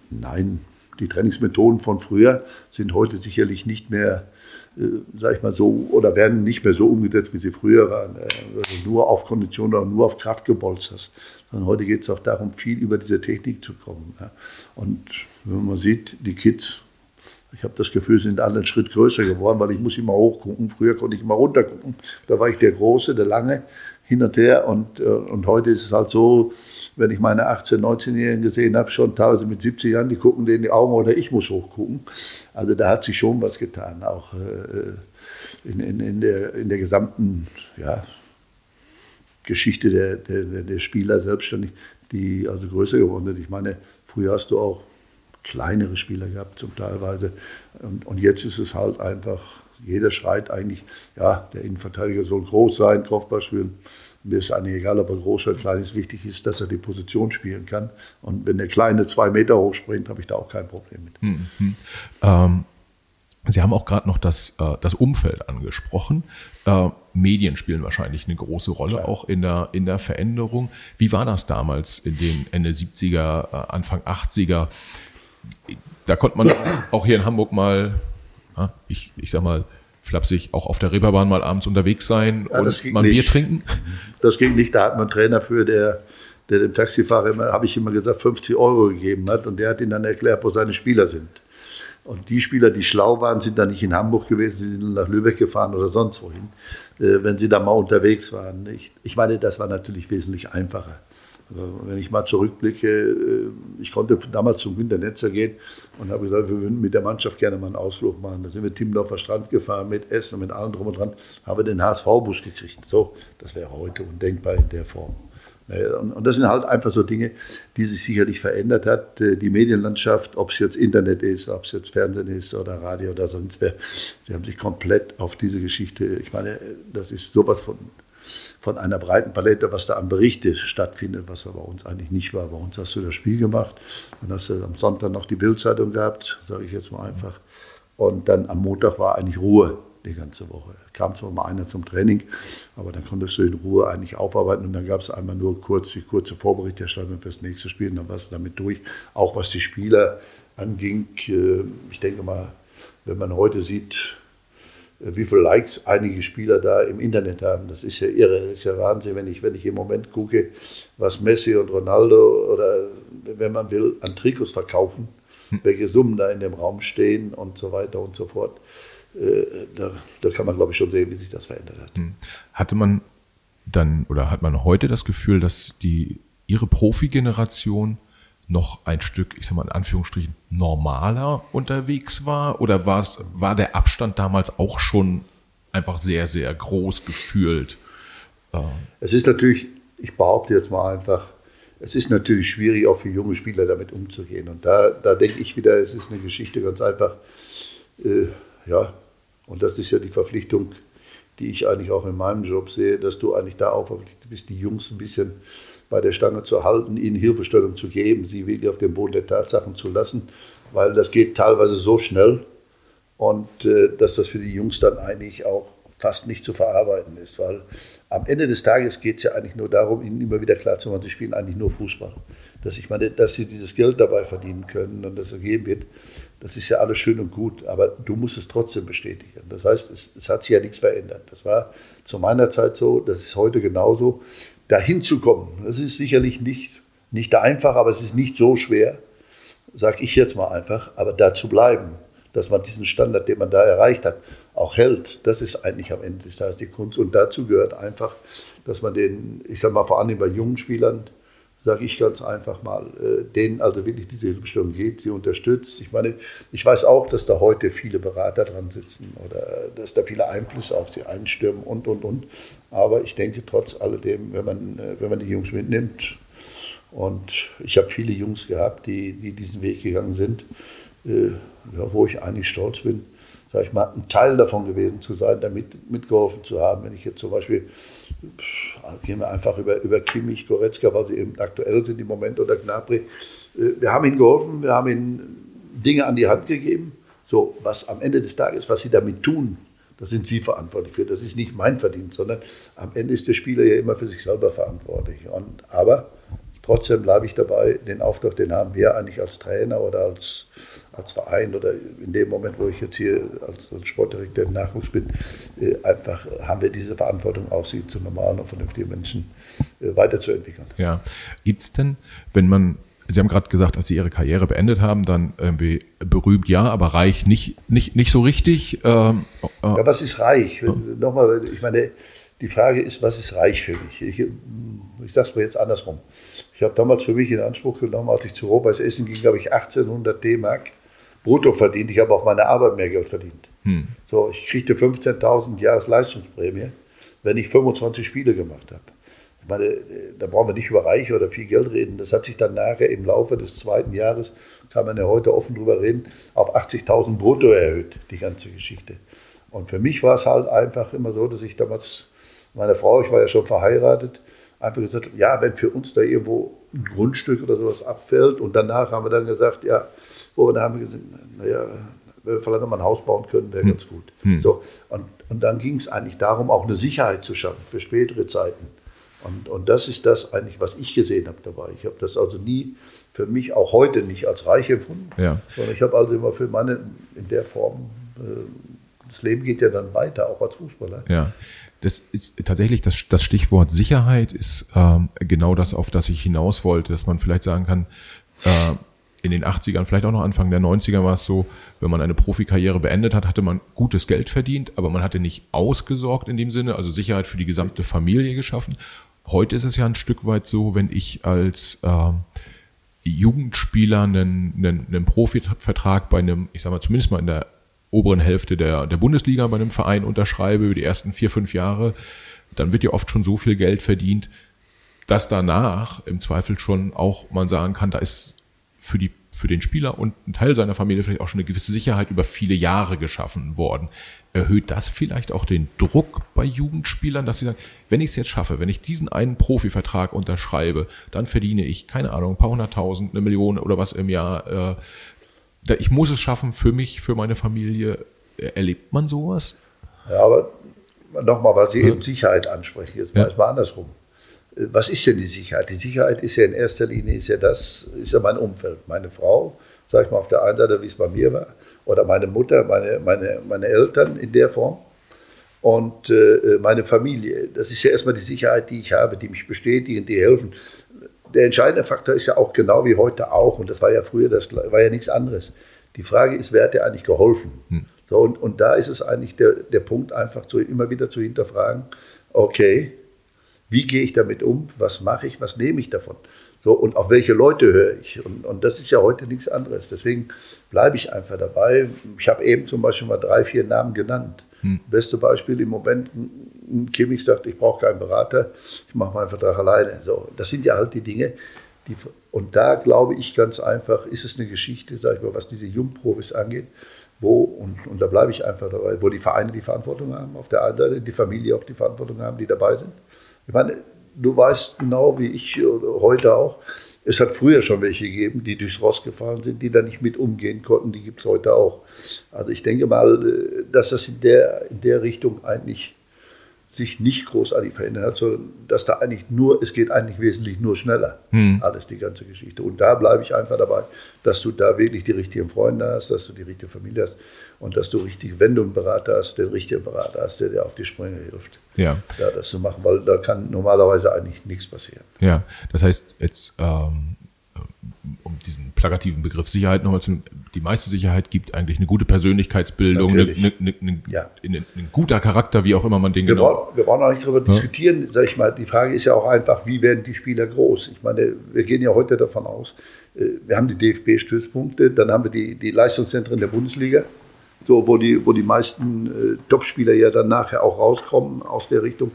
nein, die Trainingsmethoden von früher sind heute sicherlich nicht mehr, äh, sag ich mal so, oder werden nicht mehr so umgesetzt, wie sie früher waren. Äh, also nur auf Kondition oder nur auf Kraft gebolzt. Sondern heute geht es auch darum, viel über diese Technik zu kommen. Und wenn man sieht, die Kids ich habe das Gefühl, sie sind alle einen Schritt größer geworden, weil ich muss immer hochgucken. Früher konnte ich immer runtergucken. Da war ich der Große, der Lange hin und her. Und, äh, und heute ist es halt so, wenn ich meine 18-, 19-Jährigen gesehen habe, schon teilweise mit 70 Jahren, die gucken denen in die Augen oder ich muss hochgucken. Also da hat sich schon was getan, auch äh, in, in, in, der, in der gesamten ja, Geschichte der, der, der Spieler selbstständig, die also größer geworden sind. Ich meine, früher hast du auch kleinere Spieler gehabt, zum Teilweise. Und, und jetzt ist es halt einfach, jeder schreit eigentlich, ja, der Innenverteidiger soll groß sein, Kopfball spielen. Mir ist eigentlich egal, ob er groß oder klein ist. Wichtig ist, dass er die Position spielen kann. Und wenn der Kleine zwei Meter hoch springt, habe ich da auch kein Problem mit. Mhm. Ähm, Sie haben auch gerade noch das, äh, das Umfeld angesprochen. Äh, Medien spielen wahrscheinlich eine große Rolle, Klar. auch in der, in der Veränderung. Wie war das damals in den Ende 70er, äh, Anfang 80er? Da konnte man auch hier in Hamburg mal, ich, ich sag mal, flapsig auch auf der Reeperbahn mal abends unterwegs sein ja, und mal ein Bier trinken? Das ging nicht. Da hat man einen Trainer für, der, der dem Taxifahrer immer, habe ich immer gesagt, 50 Euro gegeben hat und der hat ihm dann erklärt, wo seine Spieler sind. Und die Spieler, die schlau waren, sind dann nicht in Hamburg gewesen, sie sind nach Lübeck gefahren oder sonst wohin, äh, wenn sie da mal unterwegs waren. Ich, ich meine, das war natürlich wesentlich einfacher. Also wenn ich mal zurückblicke, äh, ich konnte damals zum Günter Netzer gehen und habe gesagt, wir würden mit der Mannschaft gerne mal einen Ausflug machen. Da sind wir Timmendorfer Strand gefahren mit Essen und mit allem drum und dran, haben wir den HSV-Bus gekriegt. So, das wäre heute undenkbar in der Form. Und das sind halt einfach so Dinge, die sich sicherlich verändert hat. Äh, die Medienlandschaft, ob es jetzt Internet ist, ob es jetzt Fernsehen ist oder Radio oder sonst wer, sie haben sich komplett auf diese Geschichte, ich meine, das ist sowas von, von einer breiten Palette, was da an Berichte stattfindet, was bei uns eigentlich nicht war. Bei uns hast du das Spiel gemacht, dann hast du am Sonntag noch die Bildzeitung gehabt, sage ich jetzt mal einfach. Und dann am Montag war eigentlich Ruhe die ganze Woche. Kam zwar mal einer zum Training, aber dann konntest du in Ruhe eigentlich aufarbeiten und dann gab es einmal nur kurz die kurze Vorberichterstattung fürs nächste Spiel und dann warst du damit durch. Auch was die Spieler anging, äh, ich denke mal, wenn man heute sieht, wie viele Likes einige Spieler da im Internet haben. Das ist ja irre, das ist ja Wahnsinn, wenn ich, wenn ich im Moment gucke, was Messi und Ronaldo oder wenn man will, an Trikots verkaufen, hm. welche Summen da in dem Raum stehen und so weiter und so fort. Äh, da, da, kann man, glaube ich, schon sehen, wie sich das verändert hat. Hm. Hatte man dann oder hat man heute das Gefühl, dass die ihre Profi-Generation noch ein Stück, ich sag mal in Anführungsstrichen, normaler unterwegs war? Oder war es, war der Abstand damals auch schon einfach sehr, sehr groß gefühlt? Ähm. Es ist natürlich, ich behaupte jetzt mal einfach, es ist natürlich schwierig, auch für junge Spieler damit umzugehen. Und da, da denke ich wieder, es ist eine Geschichte ganz einfach. Äh, ja, und das ist ja die Verpflichtung, die ich eigentlich auch in meinem Job sehe, dass du eigentlich da auch verpflichtet bist, die Jungs ein bisschen bei der Stange zu halten, ihnen Hilfestellung zu geben, sie wirklich auf den Boden der Tatsachen zu lassen, weil das geht teilweise so schnell und äh, dass das für die Jungs dann eigentlich auch fast nicht zu verarbeiten ist, weil am Ende des Tages geht es ja eigentlich nur darum, ihnen immer wieder klarzumachen, sie spielen eigentlich nur Fußball dass ich meine, dass sie dieses Geld dabei verdienen können und das ergeben wird, das ist ja alles schön und gut, aber du musst es trotzdem bestätigen. Das heißt, es, es hat sich ja nichts verändert. Das war zu meiner Zeit so, das ist heute genauso. Dahin zu kommen, das ist sicherlich nicht, nicht einfach, aber es ist nicht so schwer, sage ich jetzt mal einfach, aber da zu bleiben, dass man diesen Standard, den man da erreicht hat, auch hält, das ist eigentlich am Ende des Tages die Kunst. Und dazu gehört einfach, dass man den, ich sage mal vor allem bei jungen Spielern, sage ich ganz einfach mal, äh, denen also wirklich diese Hilfestellung gibt, sie unterstützt. Ich meine, ich weiß auch, dass da heute viele Berater dran sitzen oder dass da viele Einflüsse auf sie einstürmen und, und, und. Aber ich denke trotz alledem, wenn man, äh, wenn man die Jungs mitnimmt, und ich habe viele Jungs gehabt, die, die diesen Weg gegangen sind, äh, ja, wo ich eigentlich stolz bin, sage ich mal, ein Teil davon gewesen zu sein, damit mitgeholfen zu haben. Wenn ich jetzt zum Beispiel gehen wir einfach über, über Kimmich, Goretzka, weil sie eben aktuell sind im Moment, oder Gnabry. Äh, wir haben ihnen geholfen, wir haben ihnen Dinge an die Hand gegeben. So, was am Ende des Tages, was sie damit tun, da sind sie verantwortlich für. Das ist nicht mein Verdienst, sondern am Ende ist der Spieler ja immer für sich selber verantwortlich. Und, aber trotzdem bleibe ich dabei, den Auftrag, den haben wir eigentlich als Trainer oder als als Verein oder in dem Moment, wo ich jetzt hier als, als Sportdirektor im Nachwuchs bin, äh, einfach haben wir diese Verantwortung auch, sie zu normalen und vernünftigen Menschen äh, weiterzuentwickeln. Ja, gibt es denn, wenn man Sie haben gerade gesagt, als Sie Ihre Karriere beendet haben, dann irgendwie berühmt ja, aber reich nicht, nicht, nicht so richtig. Ähm, äh, ja, was ist reich? Ja. Nochmal, ich meine, die Frage ist, was ist reich für mich? Ich, ich sage es mal jetzt andersrum. Ich habe damals für mich in Anspruch genommen, als ich zu Robeis Essen ging, glaube ich 1800 D-Mark brutto verdient. Ich habe auf meine Arbeit mehr Geld verdient. Hm. So, ich kriegte 15.000 Jahresleistungsprämie, wenn ich 25 Spiele gemacht habe. Ich meine, da brauchen wir nicht über Reich oder viel Geld reden. Das hat sich dann nachher im Laufe des zweiten Jahres, kann man ja heute offen drüber reden, auf 80.000 brutto erhöht, die ganze Geschichte. Und für mich war es halt einfach immer so, dass ich damals Meine Frau, ich war ja schon verheiratet, einfach gesagt, ja, wenn für uns da irgendwo ein Grundstück oder sowas abfällt und danach haben wir dann gesagt, ja, wo dann haben wir gesagt, naja, wenn wir vielleicht nochmal ein Haus bauen können, wäre hm. ganz gut. Hm. So, und, und dann ging es eigentlich darum, auch eine Sicherheit zu schaffen für spätere Zeiten. Und, und das ist das eigentlich, was ich gesehen habe dabei. Ich habe das also nie für mich, auch heute nicht als reich empfunden, ja. sondern ich habe also immer für meine, in der Form, äh, das Leben geht ja dann weiter, auch als Fußballer. Ja. Das ist tatsächlich das, das Stichwort Sicherheit ist ähm, genau das, auf das ich hinaus wollte, dass man vielleicht sagen kann, äh, in den 80ern, vielleicht auch noch Anfang der 90er war es so, wenn man eine Profikarriere beendet hat, hatte man gutes Geld verdient, aber man hatte nicht ausgesorgt in dem Sinne, also Sicherheit für die gesamte Familie geschaffen. Heute ist es ja ein Stück weit so, wenn ich als äh, Jugendspieler einen, einen, einen Profivertrag bei einem, ich sag mal, zumindest mal in der oberen Hälfte der, der Bundesliga bei einem Verein unterschreibe über die ersten vier, fünf Jahre, dann wird ja oft schon so viel Geld verdient, dass danach im Zweifel schon auch man sagen kann, da ist für die für den Spieler und ein Teil seiner Familie vielleicht auch schon eine gewisse Sicherheit über viele Jahre geschaffen worden. Erhöht das vielleicht auch den Druck bei Jugendspielern, dass sie sagen, wenn ich es jetzt schaffe, wenn ich diesen einen Profivertrag unterschreibe, dann verdiene ich, keine Ahnung, ein paar hunderttausend, eine Million oder was im Jahr. Äh, ich muss es schaffen für mich, für meine Familie. Erlebt man sowas? Ja, aber nochmal, weil Sie ja. eben Sicherheit ansprechen, jetzt mal, ja. mal andersrum was ist denn die Sicherheit? Die Sicherheit ist ja in erster Linie ist ja das, ist ja mein Umfeld. Meine Frau, sag ich mal auf der einen Seite, wie es bei mir war, oder meine Mutter, meine, meine, meine Eltern in der Form und äh, meine Familie. Das ist ja erstmal die Sicherheit, die ich habe, die mich bestätigen, die helfen. Der entscheidende Faktor ist ja auch genau wie heute auch, und das war ja früher, das war ja nichts anderes. Die Frage ist, wer hat dir eigentlich geholfen? Hm. So, und, und da ist es eigentlich der, der Punkt, einfach zu, immer wieder zu hinterfragen, okay, wie gehe ich damit um? Was mache ich? Was nehme ich davon? So, und auf welche Leute höre ich? Und, und das ist ja heute nichts anderes. Deswegen bleibe ich einfach dabei. Ich habe eben zum Beispiel mal drei, vier Namen genannt. Hm. Beste Beispiel im Moment, Kimmich sagt, ich brauche keinen Berater, ich mache meinen Vertrag alleine. So, das sind ja halt die Dinge, die, und da glaube ich ganz einfach, ist es eine Geschichte, sage ich mal, was diese Jungprofis angeht, wo, und, und da bleibe ich einfach dabei, wo die Vereine die Verantwortung haben, auf der einen Seite die Familie auch die Verantwortung haben, die dabei sind. Ich meine, du weißt genau wie ich heute auch, es hat früher schon welche gegeben, die durchs Ross gefahren sind, die da nicht mit umgehen konnten. Die gibt es heute auch. Also ich denke mal, äh, dass das in der, in der Richtung eigentlich sich nicht großartig verändert hat, sondern dass da eigentlich nur, es geht eigentlich wesentlich nur schneller, hm. alles die ganze Geschichte. Und da bleibe ich einfach dabei, dass du da wirklich die richtigen Freunde hast, dass du die richtige Familie hast und dass du richtig, wenn du einen Berater hast, den richtigen Berater hast, der dir auf die Sprünge hilft. Ja. ja. Das zu machen, weil da kann normalerweise eigentlich nichts passieren. Ja, das heißt jetzt, ähm, um diesen plakativen Begriff Sicherheit nochmal zu die meiste Sicherheit gibt eigentlich eine gute Persönlichkeitsbildung, eine, eine, eine, ja. ein guter Charakter, wie auch immer man den wir genau. Wollen, wir wollen auch nicht darüber ja. diskutieren, sag ich mal. Die Frage ist ja auch einfach, wie werden die Spieler groß? Ich meine, wir gehen ja heute davon aus, äh, wir haben die DFB-Stützpunkte, dann haben wir die, die Leistungszentren der Bundesliga, so, wo, die, wo die meisten äh, Topspieler ja dann nachher auch rauskommen aus der Richtung.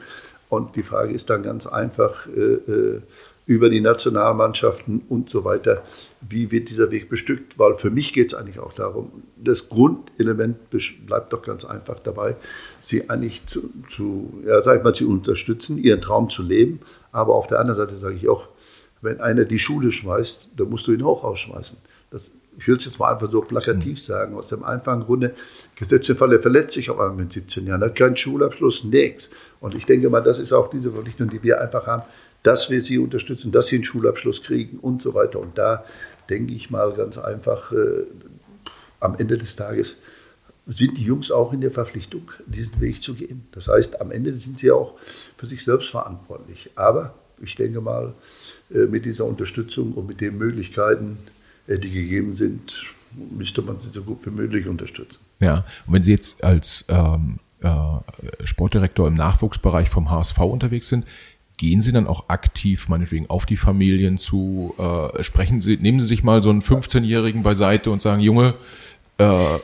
Und die Frage ist dann ganz einfach, äh, äh über die Nationalmannschaften und so weiter. Wie wird dieser Weg bestückt? Weil für mich geht es eigentlich auch darum, das Grundelement bleibt doch ganz einfach dabei, sie eigentlich zu, zu ja, sag ich mal, zu unterstützen, ihren Traum zu leben. Aber auf der anderen Seite sage ich auch, wenn einer die Schule schmeißt, dann musst du ihn auch rausschmeißen. Das, ich will es jetzt mal einfach so plakativ mhm. sagen, aus dem einfachen Grunde, gesetzt im Fall, er verletzt sich auf einmal mit 17 Jahren, hat keinen Schulabschluss, nichts. Und ich denke mal, das ist auch diese Verpflichtung, die wir einfach haben, dass wir sie unterstützen, dass sie einen Schulabschluss kriegen und so weiter. Und da denke ich mal ganz einfach, äh, am Ende des Tages sind die Jungs auch in der Verpflichtung, diesen Weg zu gehen. Das heißt, am Ende sind sie auch für sich selbst verantwortlich. Aber ich denke mal, äh, mit dieser Unterstützung und mit den Möglichkeiten, äh, die gegeben sind, müsste man sie so gut wie möglich unterstützen. Ja, und wenn Sie jetzt als ähm, äh, Sportdirektor im Nachwuchsbereich vom HSV unterwegs sind, gehen Sie dann auch aktiv meinetwegen auf die Familien zu? Äh, sprechen Sie, nehmen Sie sich mal so einen 15-Jährigen beiseite und sagen, Junge, äh,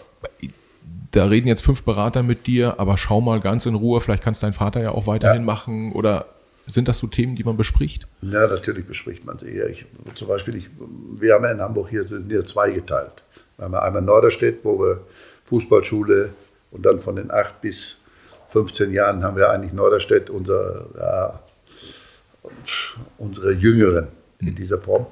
da reden jetzt fünf Berater mit dir, aber schau mal ganz in Ruhe, vielleicht kannst dein Vater ja auch weiterhin ja. machen oder sind das so Themen, die man bespricht? Ja, natürlich bespricht man sie. Ich, zum Beispiel, ich, wir haben ja in Hamburg hier, sind hier zwei geteilt. Wir haben einmal Norderstedt, wo wir Fußballschule und dann von den acht bis 15 Jahren haben wir eigentlich Norderstedt unser, ja, unsere Jüngeren in dieser Form.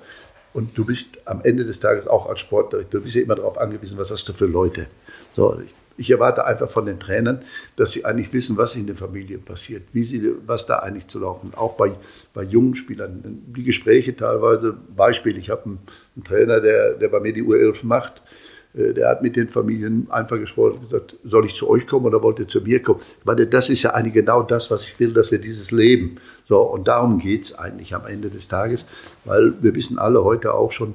Und du bist am Ende des Tages auch als Sportdirektor, du bist ja immer darauf angewiesen, was hast du für Leute. So, ich, ich erwarte einfach von den Trainern, dass sie eigentlich wissen, was in den Familien passiert, wie sie, was da eigentlich zu laufen. Auch bei, bei jungen Spielern. Die Gespräche teilweise, Beispiel, ich habe einen, einen, Trainer, der, der bei mir die U11 macht, der hat mit den Familien einfach gesprochen und gesagt, soll ich zu euch kommen oder wollt ihr zu mir kommen? Ich meine, das ist ja eigentlich genau das, was ich will, dass wir dieses Leben. So, und darum geht es eigentlich am Ende des Tages, weil wir wissen alle heute auch schon,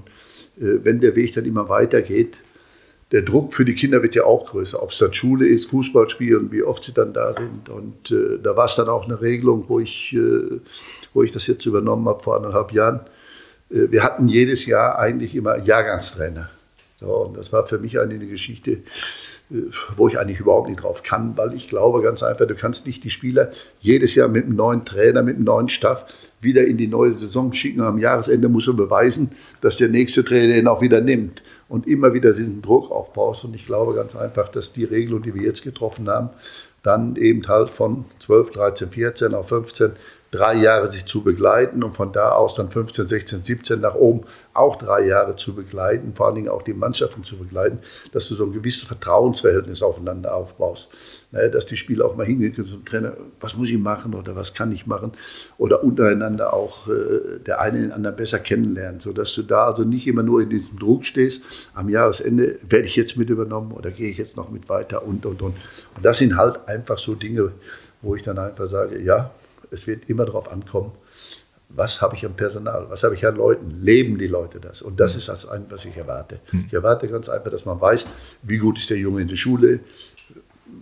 äh, wenn der Weg dann immer weitergeht, der Druck für die Kinder wird ja auch größer, ob es dann Schule ist, Fußball spielen, wie oft sie dann da sind. Und äh, da war es dann auch eine Regelung, wo ich, äh, wo ich das jetzt übernommen habe vor anderthalb Jahren. Äh, wir hatten jedes Jahr eigentlich immer Jahrgangstrainer. So, und das war für mich eine Geschichte, äh, wo ich eigentlich überhaupt nicht drauf kann, weil ich glaube ganz einfach, du kannst nicht die Spieler jedes Jahr mit einem neuen Trainer, mit einem neuen Staff wieder in die neue Saison schicken und am Jahresende muss er beweisen, dass der nächste Trainer ihn auch wieder nimmt und immer wieder diesen Druck aufbaust. Und ich glaube ganz einfach, dass die Regelung, die wir jetzt getroffen haben, dann eben halt von 12, 13, 14 auf 15 drei Jahre sich zu begleiten und von da aus dann 15, 16, 17 nach oben auch drei Jahre zu begleiten, vor allen Dingen auch die Mannschaften zu begleiten, dass du so ein gewisses Vertrauensverhältnis aufeinander aufbaust. Ne, dass die Spieler auch mal hingehen können zum Trainer, was muss ich machen oder was kann ich machen oder untereinander auch äh, der eine den anderen besser kennenlernt, sodass du da also nicht immer nur in diesem Druck stehst, am Jahresende werde ich jetzt mit übernommen oder gehe ich jetzt noch mit weiter und, und, und. Und das sind halt einfach so Dinge, wo ich dann einfach sage, ja, es wird immer darauf ankommen, was habe ich am Personal, was habe ich an Leuten, leben die Leute das? Und das hm. ist das, was ich erwarte. Hm. Ich erwarte ganz einfach, dass man weiß, wie gut ist der Junge in der Schule,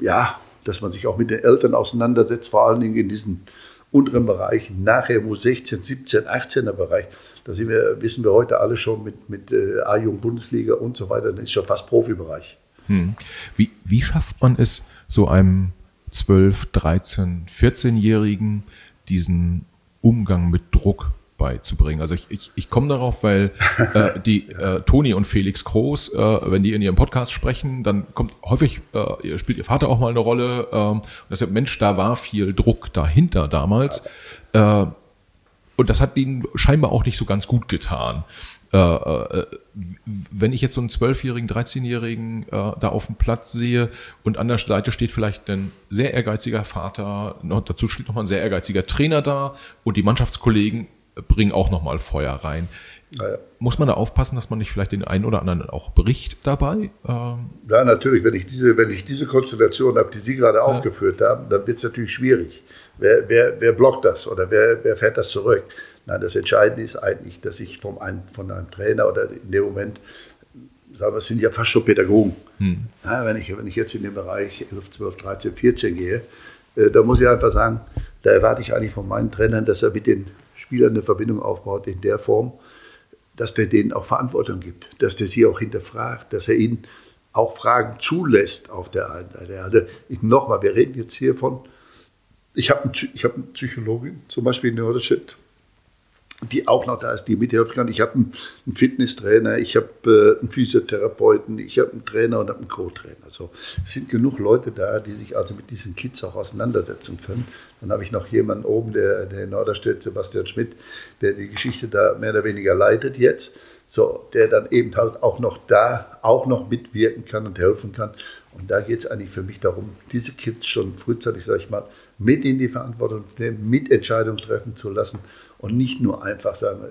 ja, dass man sich auch mit den Eltern auseinandersetzt, vor allen Dingen in diesen unteren Bereichen, nachher wo 16, 17, 18er Bereich, da sind wir, wissen wir heute alle schon mit, mit äh, A-Jung Bundesliga und so weiter, das ist schon fast Profibereich. Hm. Wie, wie schafft man es, so einem 12, 13, 14-Jährigen diesen Umgang mit Druck beizubringen. Also ich, ich, ich komme darauf, weil äh, die äh, Toni und Felix Groß, äh, wenn die in ihrem Podcast sprechen, dann kommt häufig, äh, spielt ihr Vater auch mal eine Rolle. Ähm, und deshalb, Mensch, da war viel Druck dahinter damals. Äh, und das hat ihnen scheinbar auch nicht so ganz gut getan. Äh, äh, wenn ich jetzt so einen zwölfjährigen, 13-jährigen äh, da auf dem Platz sehe und an der Seite steht vielleicht ein sehr ehrgeiziger Vater, noch, dazu steht nochmal ein sehr ehrgeiziger Trainer da und die Mannschaftskollegen bringen auch nochmal Feuer rein. Naja. Muss man da aufpassen, dass man nicht vielleicht den einen oder anderen auch bricht dabei? Ähm ja, natürlich. Wenn ich diese, wenn ich diese Konstellation habe, die Sie gerade ja. aufgeführt haben, dann wird es natürlich schwierig. Wer, wer, wer blockt das oder wer, wer fährt das zurück? Nein, das Entscheidende ist eigentlich, dass ich vom ein, von einem Trainer oder in dem Moment, sagen wir, es sind ja fast schon Pädagogen. Hm. Ja, wenn, ich, wenn ich jetzt in den Bereich 11, 12, 13, 14 gehe, äh, da muss ich einfach sagen, da erwarte ich eigentlich von meinen Trainern, dass er mit den Spielern eine Verbindung aufbaut in der Form, dass der denen auch Verantwortung gibt, dass der sie auch hinterfragt, dass er ihnen auch Fragen zulässt auf der einen Seite. Also nochmal, wir reden jetzt hier von, ich habe ich hab eine Psychologin, zum Beispiel in Norderstedt, die auch noch da ist, die mithelfen kann. Ich habe einen, Fitnesstrainer, ich habe äh, einen Physiotherapeuten, ich habe einen Trainer und einen Co-Trainer. Also es sind genug Leute da, die sich also mit diesen Kids auch auseinandersetzen können. Dann habe ich noch jemanden oben, der, der in Norderstedt, Sebastian Schmidt, der die Geschichte da mehr oder weniger leitet jetzt. So, der dann eben halt auch noch da auch noch mitwirken kann und helfen kann. Und da geht es eigentlich für mich darum, diese Kids schon frühzeitig, sage ich mal, mit in die Verantwortung nehmen, mit Entscheidungen treffen zu lassen und nicht nur einfach sagen,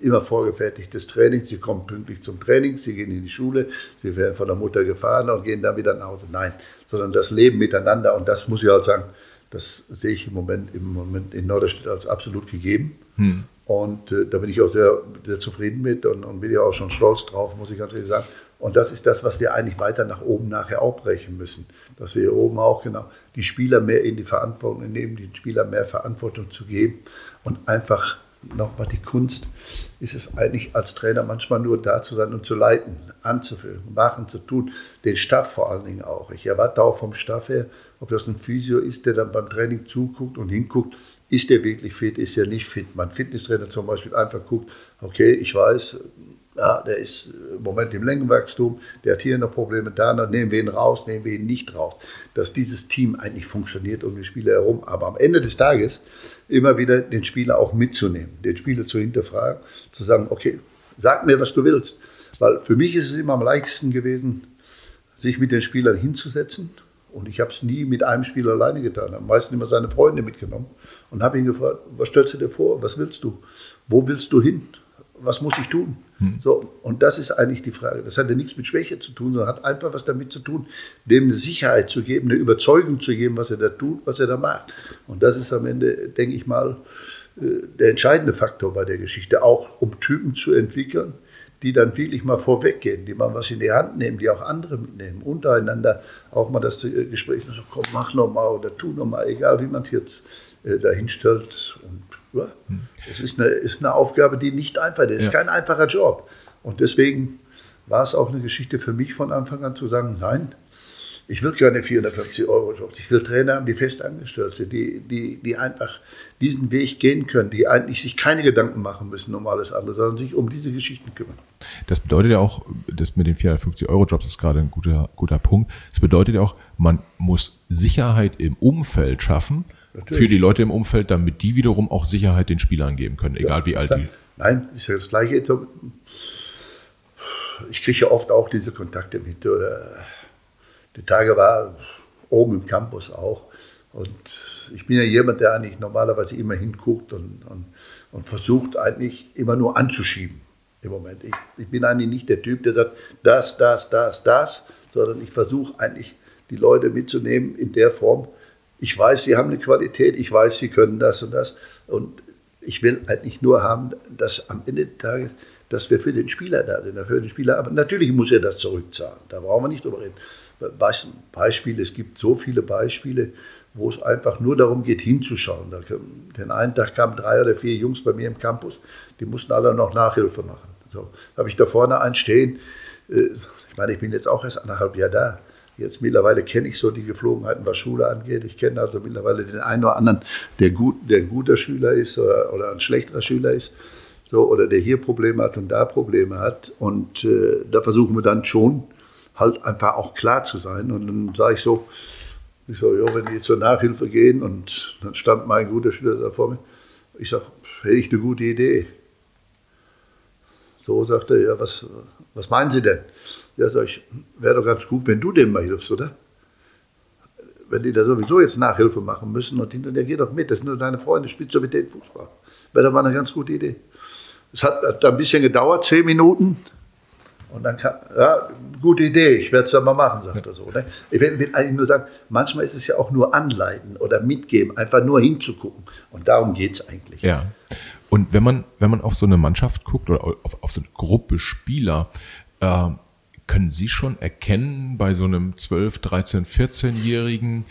immer vorgefertigtes Training, sie kommen pünktlich zum Training, sie gehen in die Schule, sie werden von der Mutter gefahren und gehen dann wieder nach Hause. Nein, sondern das Leben miteinander und das muss ich halt sagen, das sehe ich im Moment, im Moment in Norderstedt als absolut gegeben. Hm. Und äh, da bin ich auch sehr, sehr zufrieden mit und, und, bin ja auch schon stolz drauf, muss ich ganz ehrlich sagen. Und das ist das, was wir eigentlich weiter nach oben nachher aufbrechen müssen. Dass wir hier oben auch genau die Spieler mehr in die Verantwortung nehmen, den Spielern mehr Verantwortung zu geben und einfach nochmal die Kunst ist es eigentlich als Trainer manchmal nur da zu sein und zu leiten, anzuführen, machen, zu tun, den Staff vor allen Dingen auch. Ich erwarte auch vom Staff her, ob das ein Physio ist, der dann beim Training zuguckt und hinguckt, ist der wirklich fit, ist er nicht fit. Mein Fitnesstrainer zum Beispiel einfach guckt, okay, ich weiß, Ja, der ist im Moment im Längenwachstum, der hat hier noch Probleme, da noch, nehmen wir ihn raus, nehmen wir ihn nicht raus. Dass dieses Team eigentlich funktioniert um den Spieler herum, aber am Ende des Tages immer wieder den Spieler auch mitzunehmen, den Spieler zu hinterfragen, zu sagen, okay, sag mir, was du willst. Weil für mich ist es immer am leichtesten gewesen, sich mit den Spielern hinzusetzen. Und ich habe es nie mit einem Spieler alleine getan. Am meisten immer seine Freunde mitgenommen und habe ihn gefragt, was stellst du dir vor, was willst du, wo willst du hin, was muss ich tun? Hm. So, und das ist eigentlich die Frage. Das hat ja nichts mit Schwäche zu tun, sondern hat einfach was damit zu tun, dem eine Sicherheit zu geben, eine Überzeugung zu geben, was er da tut, was er da macht. Und das ist am Ende, denke ich mal, äh, der entscheidende Faktor bei der Geschichte, auch um Typen zu entwickeln, die dann wirklich mal vorweggehen, die mal was in die Hand nehmen, die auch andere mitnehmen, untereinander auch mal das äh, Gespräch, so, komm, mach noch mal oder tu noch mal, egal wie man es jetzt äh, dahinstellt. Und es ist eine, ist eine Aufgabe, die nicht einfach ist. Es ist ja. kein einfacher Job. Und deswegen war es auch eine Geschichte für mich von Anfang an zu sagen, nein, ich will keine 450 Euro Jobs. Ich will Trainer haben, die fest angestellt sind, die, die, die einfach diesen Weg gehen können, die eigentlich sich keine Gedanken machen müssen um alles andere, sondern sich um diese Geschichten kümmern. Das bedeutet ja auch, das mit den 450 Euro Jobs ist gerade ein guter, guter Punkt. Das bedeutet ja auch, man muss Sicherheit im Umfeld schaffen, Natürlich. für die Leute im Umfeld, damit die wiederum auch Sicherheit den Spielern geben können, egal ja, wie alt die. Nein, ist ja das Gleiche. Ich kriege ja oft auch diese Kontakte mit. Die Tage war oben im Campus auch. Und ich bin ja jemand, der eigentlich normalerweise immer hinguckt und, und, und versucht eigentlich immer nur anzuschieben im Moment. Ich, ich, bin eigentlich nicht der Typ, der sagt, das, das, das, das, sondern ich versuche eigentlich die Leute mitzunehmen in der Form, ich weiß, sie haben eine Qualität, ich weiß, sie können das und das. Und ich will eigentlich nur haben, dass am Ende des Tages, dass wir für den Spieler da sind, für den Spieler. Aber natürlich muss er das zurückzahlen, da brauchen wir nicht drüber reden. Beispiele, es gibt so viele Beispiele, wo es einfach nur darum geht, hinzuschauen. Den einen Tag kamen drei oder vier Jungs bei mir im Campus, die mussten alle noch Nachhilfe machen. So habe ich da vorne einen stehen. Äh, ich meine, ich bin jetzt auch erst anderthalb Jahre da. Jetzt mittlerweile kenne ich so die Geflogenheiten, was Schule angeht. Ich kenne also mittlerweile den einen oder anderen, der, gut, der ein guter Schüler ist oder, oder ein schlechterer Schüler ist. So, oder der hier Probleme hat und da Probleme hat. Und äh, da versuchen wir dann schon halt einfach auch klar zu sein. Und dann sage ich so, ich so, ja, wenn die zur Nachhilfe gehen und dann stand mein guter Schüler da vor mir, ich sage, hätte ich eine gute Idee. So sagt er, ja, was, was meinen Sie denn? Ja, sag ich, wäre doch ganz gut, wenn du dem mal hilfst, oder? Wenn die da sowieso jetzt Nachhilfe machen müssen und hinterher geh doch mit, das sind nur deine Freunde, spielst du mit denen Fußball. Wäre doch mal eine ganz gute Idee. Es hat, hat ein bisschen gedauert, zehn Minuten. Und dann kam, ja, gute Idee, ich werde es dann mal machen, sagt er so. Ne? Ich will, will, eigentlich nur sagen, manchmal ist es ja auch nur anleiten oder mitgeben, einfach nur hinzugucken. Und darum geht es eigentlich. Ja. Und wenn man, wenn man auf so eine Mannschaft guckt oder auf, auf so eine Gruppe Spieler, äh, können Sie schon erkennen bei so einem 12, 13, 14-Jährigen,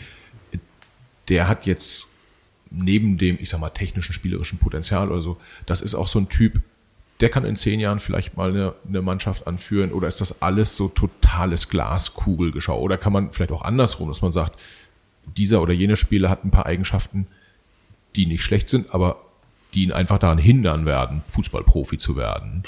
der hat jetzt neben dem, ich sag mal, technischen, spielerischen Potenzial oder so, das ist auch so ein Typ, der kann in zehn Jahren vielleicht mal eine, eine Mannschaft anführen oder ist das alles so totales Glaskugelgeschau? Oder kann man vielleicht auch andersrum, dass man sagt, dieser oder jene Spieler hat ein paar Eigenschaften, die nicht schlecht sind, aber die ihn einfach daran hindern werden, Fußballprofi zu werden.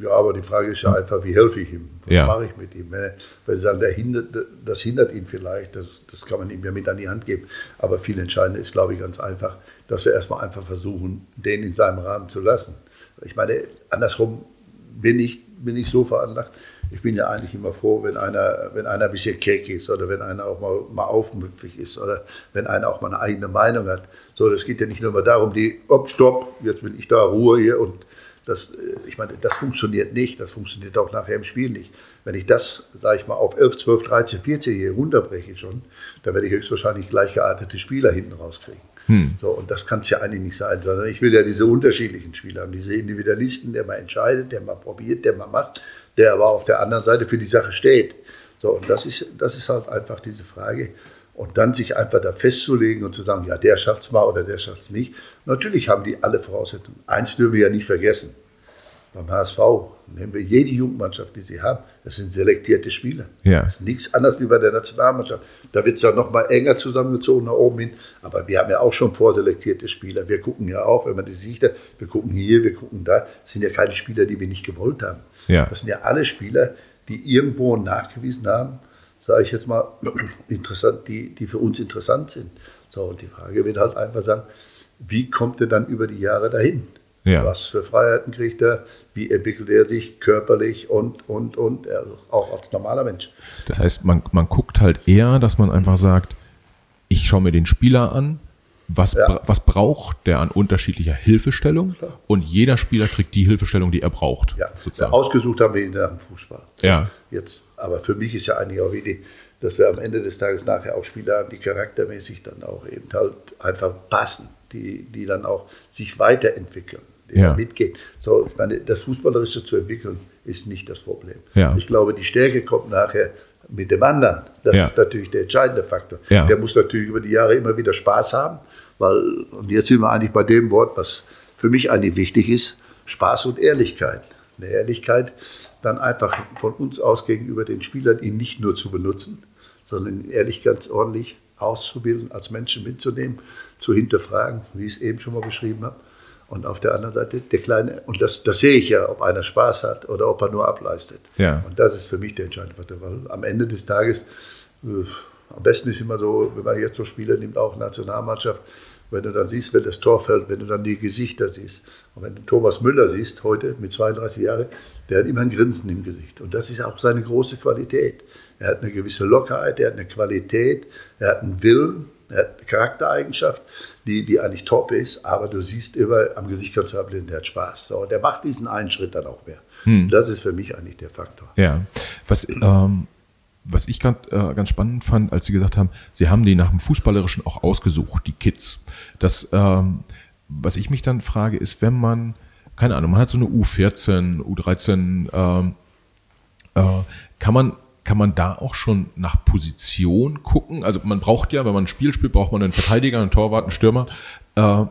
Ja, aber die Frage ist ja einfach, wie helfe ich ihm? Was ja. mache ich mit ihm? Wenn, wenn Sie sagen, hindert, das hindert ihn vielleicht, das, das kann man ihm ja mit an die Hand geben. Aber viel entscheidender ist, glaube ich, ganz einfach, dass wir erstmal einfach versuchen, den in seinem Rahmen zu lassen. Ich meine, andersrum bin ich, bin ich so veranlagt. Ich bin ja eigentlich immer froh, wenn einer, wenn einer ein bisschen keck ist oder wenn einer auch mal, mal aufmüpfig ist oder wenn einer auch mal eine eigene Meinung hat. So, das geht ja nicht nur mal darum, die, ob, stopp, jetzt bin ich da, Ruhe hier und das, äh, ich meine, das funktioniert nicht, das funktioniert auch nachher im Spiel nicht. Wenn ich das, sage ich mal, auf 11, 12, 13, 14 hier runterbreche schon, dann werde ich höchstwahrscheinlich gleich geartete Spieler hinten rauskriegen. Hm. So, und das kann es ja eigentlich nicht sein, sondern ich will ja diese unterschiedlichen Spieler haben, diese Individualisten, der mal entscheidet, der mal probiert, der mal macht, der aber auf der anderen Seite für die Sache steht. So, und das ist, das ist halt einfach diese Frage. Und dann sich einfach da festzulegen und zu sagen, ja, der schafft es mal oder der schafft es nicht. Natürlich haben die alle Voraussetzungen. Eins dürfen wir ja nicht vergessen. beim HSV nehmen wir jede Jugendmannschaft, die sie haben, das sind selektierte Spieler. Ja. Das ist nichts anderes wie bei der Nationalmannschaft. Da wird es dann noch mal enger zusammengezogen nach oben hin. Aber wir haben ja auch schon vorselektierte Spieler. Wir gucken ja auch, wenn man die sieht, wir gucken hier, wir gucken da. Das sind ja keine Spieler, die wir nicht gewollt haben. Ja. Das sind ja alle Spieler, die irgendwo nachgewiesen haben, sage ich jetzt mal, interessant, die, die für uns interessant sind. So, und die Frage wird halt einfach sagen, wie kommt er dann über die Jahre dahin? Ja. Was für Freiheiten kriegt er? Wie entwickelt er sich körperlich und, und, und, also auch als normaler Mensch? Das heißt, man, man guckt halt eher, dass man einfach sagt, ich schaue mir den Spieler an, was, Ja. was braucht der an unterschiedlicher Hilfestellung und jeder Spieler kriegt die Hilfestellung, die er braucht. Ja, sozusagen. ausgesucht haben wir ihn nach dem Fußball. Ja. Jetzt, aber für mich ist ja eigentlich auch wichtig, dass wir am Ende des Tages nachher auch Spieler haben, die charaktermäßig dann auch eben halt einfach passen, die, die dann auch sich weiterentwickeln, die Ja. mitgehen. So, ich meine, das Fußballerische zu entwickeln, ist nicht das Problem. Ja. Ich glaube, die Stärke kommt nachher mit dem anderen. Das Ja. ist natürlich der entscheidende Faktor. Ja. Der muss natürlich über die Jahre immer wieder Spaß haben, weil, und jetzt sind wir eigentlich bei dem Wort, was für mich eigentlich wichtig ist, Spaß und Ehrlichkeit. Eine Ehrlichkeit dann einfach von uns aus gegenüber den Spielern, ihn nicht nur zu benutzen, sondern ihn ehrlich ganz ordentlich auszubilden, als Menschen mitzunehmen, zu hinterfragen, wie ich es eben schon mal beschrieben habe. Und auf der anderen Seite der kleine, und das, das sehe ich ja, ob einer Spaß hat oder ob er nur ableistet. Ja. Und das ist für mich der entscheidende Faktor, weil am Ende des Tages, äh, am besten ist immer so, wenn man jetzt so Spieler nimmt, auch Nationalmannschaft, wenn du dann siehst, wenn das Tor fällt, wenn du dann die Gesichter siehst. Und wenn du Thomas Müller siehst, heute mit 32 Jahren, der hat immer ein Grinsen im Gesicht. Und das ist auch seine große Qualität. Er hat eine gewisse Lockerheit, er hat eine Qualität, er hat einen Willen, er hat eine Charaktereigenschaft, die, die eigentlich top ist, aber du siehst immer, am Gesicht kannst du ablesen, der hat Spaß. So, und der macht diesen einen Schritt dann auch mehr. Das ist für mich eigentlich der Faktor. Ja, was, ähm, was ich grad, äh, ganz spannend fand, als Sie gesagt haben, Sie haben die nach dem Fußballerischen auch ausgesucht, die Kids. Das, ähm, was ich mich dann frage, ist, wenn man, keine Ahnung, man hat so eine U14, U13, ähm, äh, kann man kann man da auch schon nach Position gucken? Also man braucht ja, wenn man ein Spiel spielt, braucht man einen Verteidiger, einen Torwart, einen Stürmer. Äh,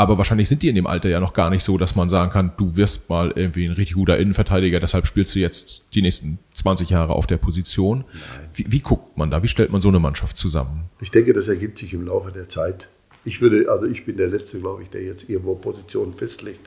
aber wahrscheinlich sind die in dem Alter ja noch gar nicht so, dass man sagen kann, du wirst mal irgendwie ein richtig guter Innenverteidiger, deshalb spielst du jetzt die nächsten 20 Jahre auf der Position. Wie, wie guckt man da? Wie stellt man so eine Mannschaft zusammen? Ich denke, das ergibt sich im Laufe der Zeit. Ich würde, also ich bin der Letzte, glaube ich, der jetzt irgendwo Positionen festlegt.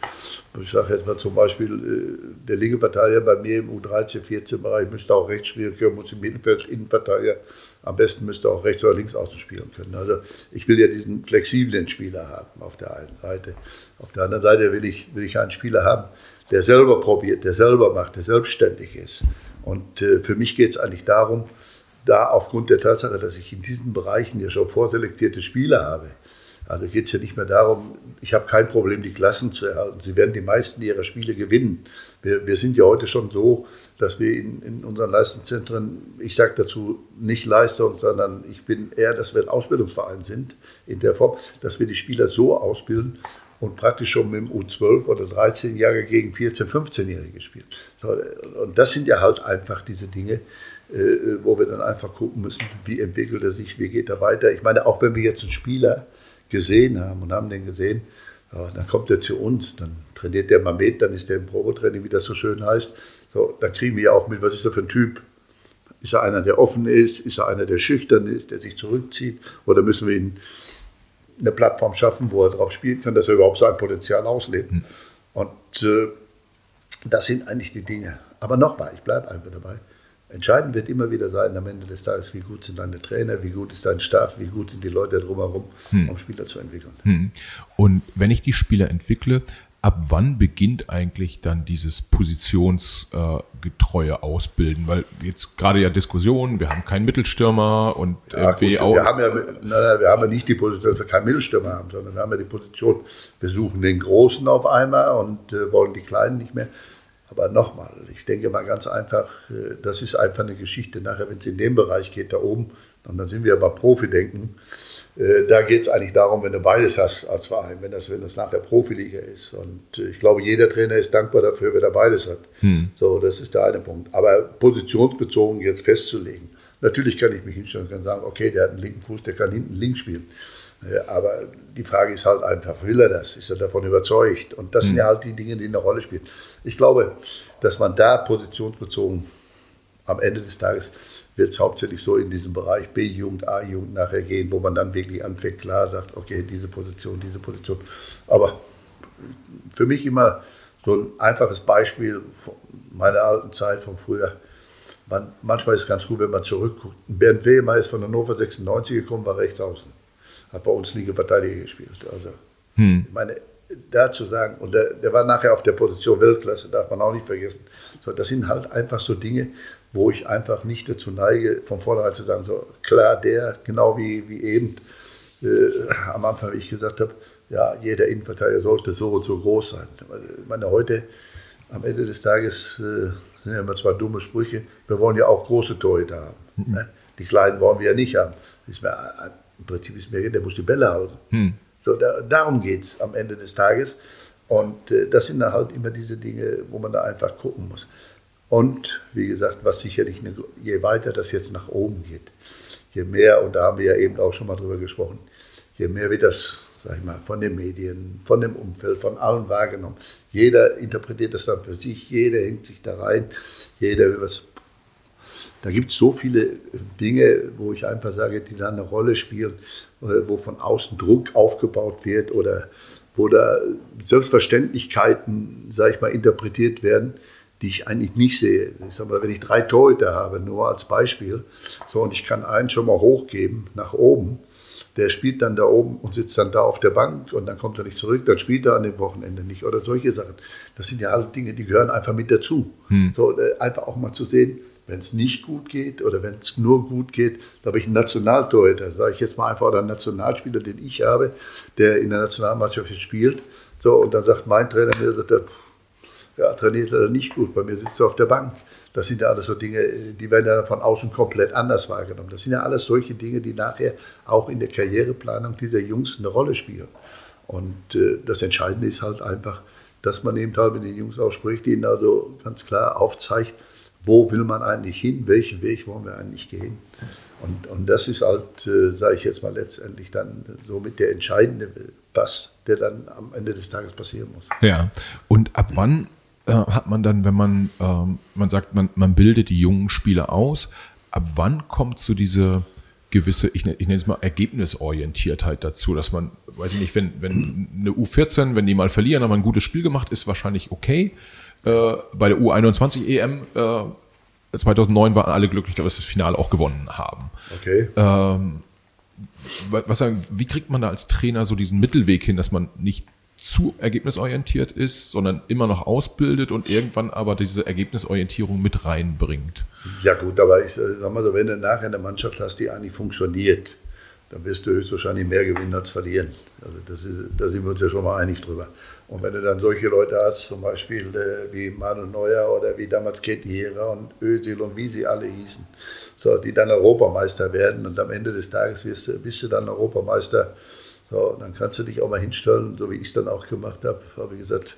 Ich sage jetzt mal zum Beispiel, äh, der linke Verteidiger bei mir im U13, 14 Bereich müsste auch rechts spielen können, muss im Mittelfeld Innenverteidiger am besten müsste auch rechts oder links außen spielen können. Also ich will ja diesen flexiblen Spieler haben auf der einen Seite. Auf der anderen Seite will ich, will ich einen Spieler haben, der selber probiert, der selber macht, der selbstständig ist. Und äh, für mich geht es eigentlich darum, da aufgrund der Tatsache, dass ich in diesen Bereichen ja schon vorselektierte Spieler habe, also geht es ja nicht mehr darum, ich habe kein Problem, die Klassen zu erhalten. Sie werden die meisten ihrer Spiele gewinnen. Wir, wir sind ja heute schon so, dass wir in, in unseren Leistungszentren, ich sage dazu nicht Leistung, sondern ich bin eher, dass wir ein Ausbildungsverein sind, in der Form, dass wir die Spieler so ausbilden und praktisch schon mit dem U12 oder 13 Jahre gegen 14-, 15-Jährige spielen. So, und das sind ja halt einfach diese Dinge, äh, wo wir dann einfach gucken müssen, wie entwickelt er sich, wie geht er weiter. Ich meine, auch wenn wir jetzt einen Spieler gesehen haben und haben den gesehen, ja, dann kommt er zu uns, dann trainiert der mal mit, dann ist der im Probetraining, wie das so schön heißt. So, dann kriegen wir ja auch mit, was ist er für ein Typ? Ist er einer, der offen ist? Ist er einer, der schüchtern ist, der sich zurückzieht? Oder müssen wir ihn eine Plattform schaffen, wo er drauf spielen kann, dass er überhaupt sein Potenzial auslebt? Und äh, das sind eigentlich die Dinge. Aber nochmal, ich bleibe einfach dabei. Entscheidend wird immer wieder sein, am Ende des Tages, wie gut sind deine Trainer, wie gut ist dein Staff, wie gut sind die Leute drumherum, um Spieler zu entwickeln. Hm. Und wenn ich die Spieler entwickle, ab wann beginnt eigentlich dann dieses positionsgetreue Ausbilden? Weil jetzt gerade ja Diskussionen, wir haben keinen Mittelstürmer und Ja, irgendwie gut, auch. wir, haben ja, nein, nein, wir haben ja nicht die Position, dass wir keinen Mittelstürmer haben, sondern wir haben ja die Position, wir suchen den Großen auf einmal und äh, wollen die Kleinen nicht mehr. Aber nochmal, ich denke mal ganz einfach, äh, das ist einfach eine Geschichte nachher, wenn es in den Bereich geht, da oben, und dann sind wir aber Profi-Denken, äh, da geht es eigentlich darum, wenn du beides hast als Verein, wenn das, wenn das nachher Profiliga ist. Und äh, ich glaube, jeder Trainer ist dankbar dafür, wenn er beides hat. So, das ist der eine Punkt. Aber positionsbezogen jetzt festzulegen, natürlich kann ich mich hinstellen und kann sagen, okay, der hat einen linken Fuß, der kann hinten links spielen. Aber die Frage ist halt einfach, will er das? Ist er davon überzeugt? Und das sind ja halt die Dinge, die eine Rolle spielen. Ich glaube, dass man da positionsbezogen am Ende des Tages wird es hauptsächlich so in diesem Bereich B-Jugend, A-Jugend nachher gehen, wo man dann wirklich anfängt, klar sagt, okay, diese Position, diese Position. Aber für mich immer so ein einfaches Beispiel von meiner alten Zeit von früher. Man, manchmal ist es ganz gut, wenn man zurückguckt. Bernd Wehmer ist von Hannover 96 gekommen, war rechts außen. Hat bei uns Liga-Verteidiger gespielt. Also, hm. ich meine, da zu sagen, und der, der, war nachher auf der Position Weltklasse, darf man auch nicht vergessen. So, das sind halt einfach so Dinge, wo ich einfach nicht dazu neige, von vornherein zu sagen, so klar, der, genau wie, wie eben äh, am Anfang, wie ich gesagt habe, ja, jeder Innenverteidiger sollte so und so groß sein. Ich meine, heute, am Ende des Tages, äh, sind ja immer zwei dumme Sprüche, wir wollen ja auch große Torhüter haben. Mhm. Ne? Die kleinen wollen wir ja nicht haben. Ist mir, Im Prinzip ist mir, der muss die Bälle halten. Mhm. So, da, darum geht es am Ende des Tages. Und äh, das sind halt immer diese Dinge, wo man da einfach gucken muss. Und wie gesagt, was sicherlich, eine, je weiter das jetzt nach oben geht, je mehr, und da haben wir ja eben auch schon mal drüber gesprochen, je mehr wird das, sag ich mal, von den Medien, von dem Umfeld, von allen wahrgenommen. Jeder interpretiert das dann für sich, jeder hängt sich da rein, jeder will was. Da gibt es so viele Dinge, wo ich einfach sage, die da eine Rolle spielen, äh, wo von außen Druck aufgebaut wird oder wo da Selbstverständlichkeiten, sage ich mal, interpretiert werden, die ich eigentlich nicht sehe. Ich sag mal, wenn ich drei Torhüter habe, nur als Beispiel, so und ich kann einen schon mal hochgeben nach oben, der spielt dann da oben und sitzt dann da auf der Bank und dann kommt er nicht zurück, dann spielt er an dem Wochenende nicht oder solche Sachen. Das sind ja alle Dinge, die gehören einfach mit dazu. Hm. So, äh, einfach auch mal zu sehen, wenn es nicht gut geht oder wenn es nur gut geht, da habe ich einen Nationaltorhüter, sage ich jetzt mal einfach, oder einen Nationalspieler, den ich habe, der in der Nationalmannschaft spielt. So, und dann sagt mein Trainer mir, sagt er, ja, trainiert er nicht gut, bei mir sitzt er auf der Bank. Das sind ja alles so Dinge, die werden ja von außen komplett anders wahrgenommen. Das sind ja alles solche Dinge, die nachher auch in der Karriereplanung dieser Jungs eine Rolle spielen. Und äh, das Entscheidende ist halt einfach, dass man eben halt mit den Jungs auch spricht, ihnen also ganz klar aufzeigt, wo will man eigentlich hin, welchen Weg wollen wir eigentlich gehen. Und, und das ist halt, äh, sage ich jetzt mal letztendlich dann so mit der entscheidende Pass, der dann am Ende des Tages passieren muss. Ja, und ab wann äh, hat man dann, wenn man, ähm, man sagt, man, man bildet die jungen Spieler aus, ab wann kommt so diese gewisse, ich, ich nenne es mal Ergebnisorientiertheit dazu, dass man, weiß ich nicht, wenn, wenn eine U14, wenn die mal verlieren, aber ein gutes Spiel gemacht ist, wahrscheinlich okay. Äh, bei der U21 EM äh, 2009 waren alle glücklich, dass wir das Finale auch gewonnen haben. Okay. Ähm, was wie kriegt man da als Trainer so diesen Mittelweg hin, dass man nicht zu ergebnisorientiert ist, sondern immer noch ausbildet und irgendwann aber diese Ergebnisorientierung mit reinbringt. Ja gut, aber ich sag mal so, wenn du nachher eine Mannschaft hast, die eigentlich funktioniert, dann wirst du höchstwahrscheinlich mehr gewinnen als verlieren. Also das ist, da sind wir uns ja schon mal einig drüber. Und wenn du dann solche Leute hast, zum Beispiel äh, wie Manuel Neuer oder wie damals Kettiera und Özil und wie sie alle hießen, so, die dann Europameister werden und am Ende des Tages wirst, bist du dann Europameister so, dann kannst du dich auch mal hinstellen, so wie ich es dann auch gemacht habe, habe ich gesagt,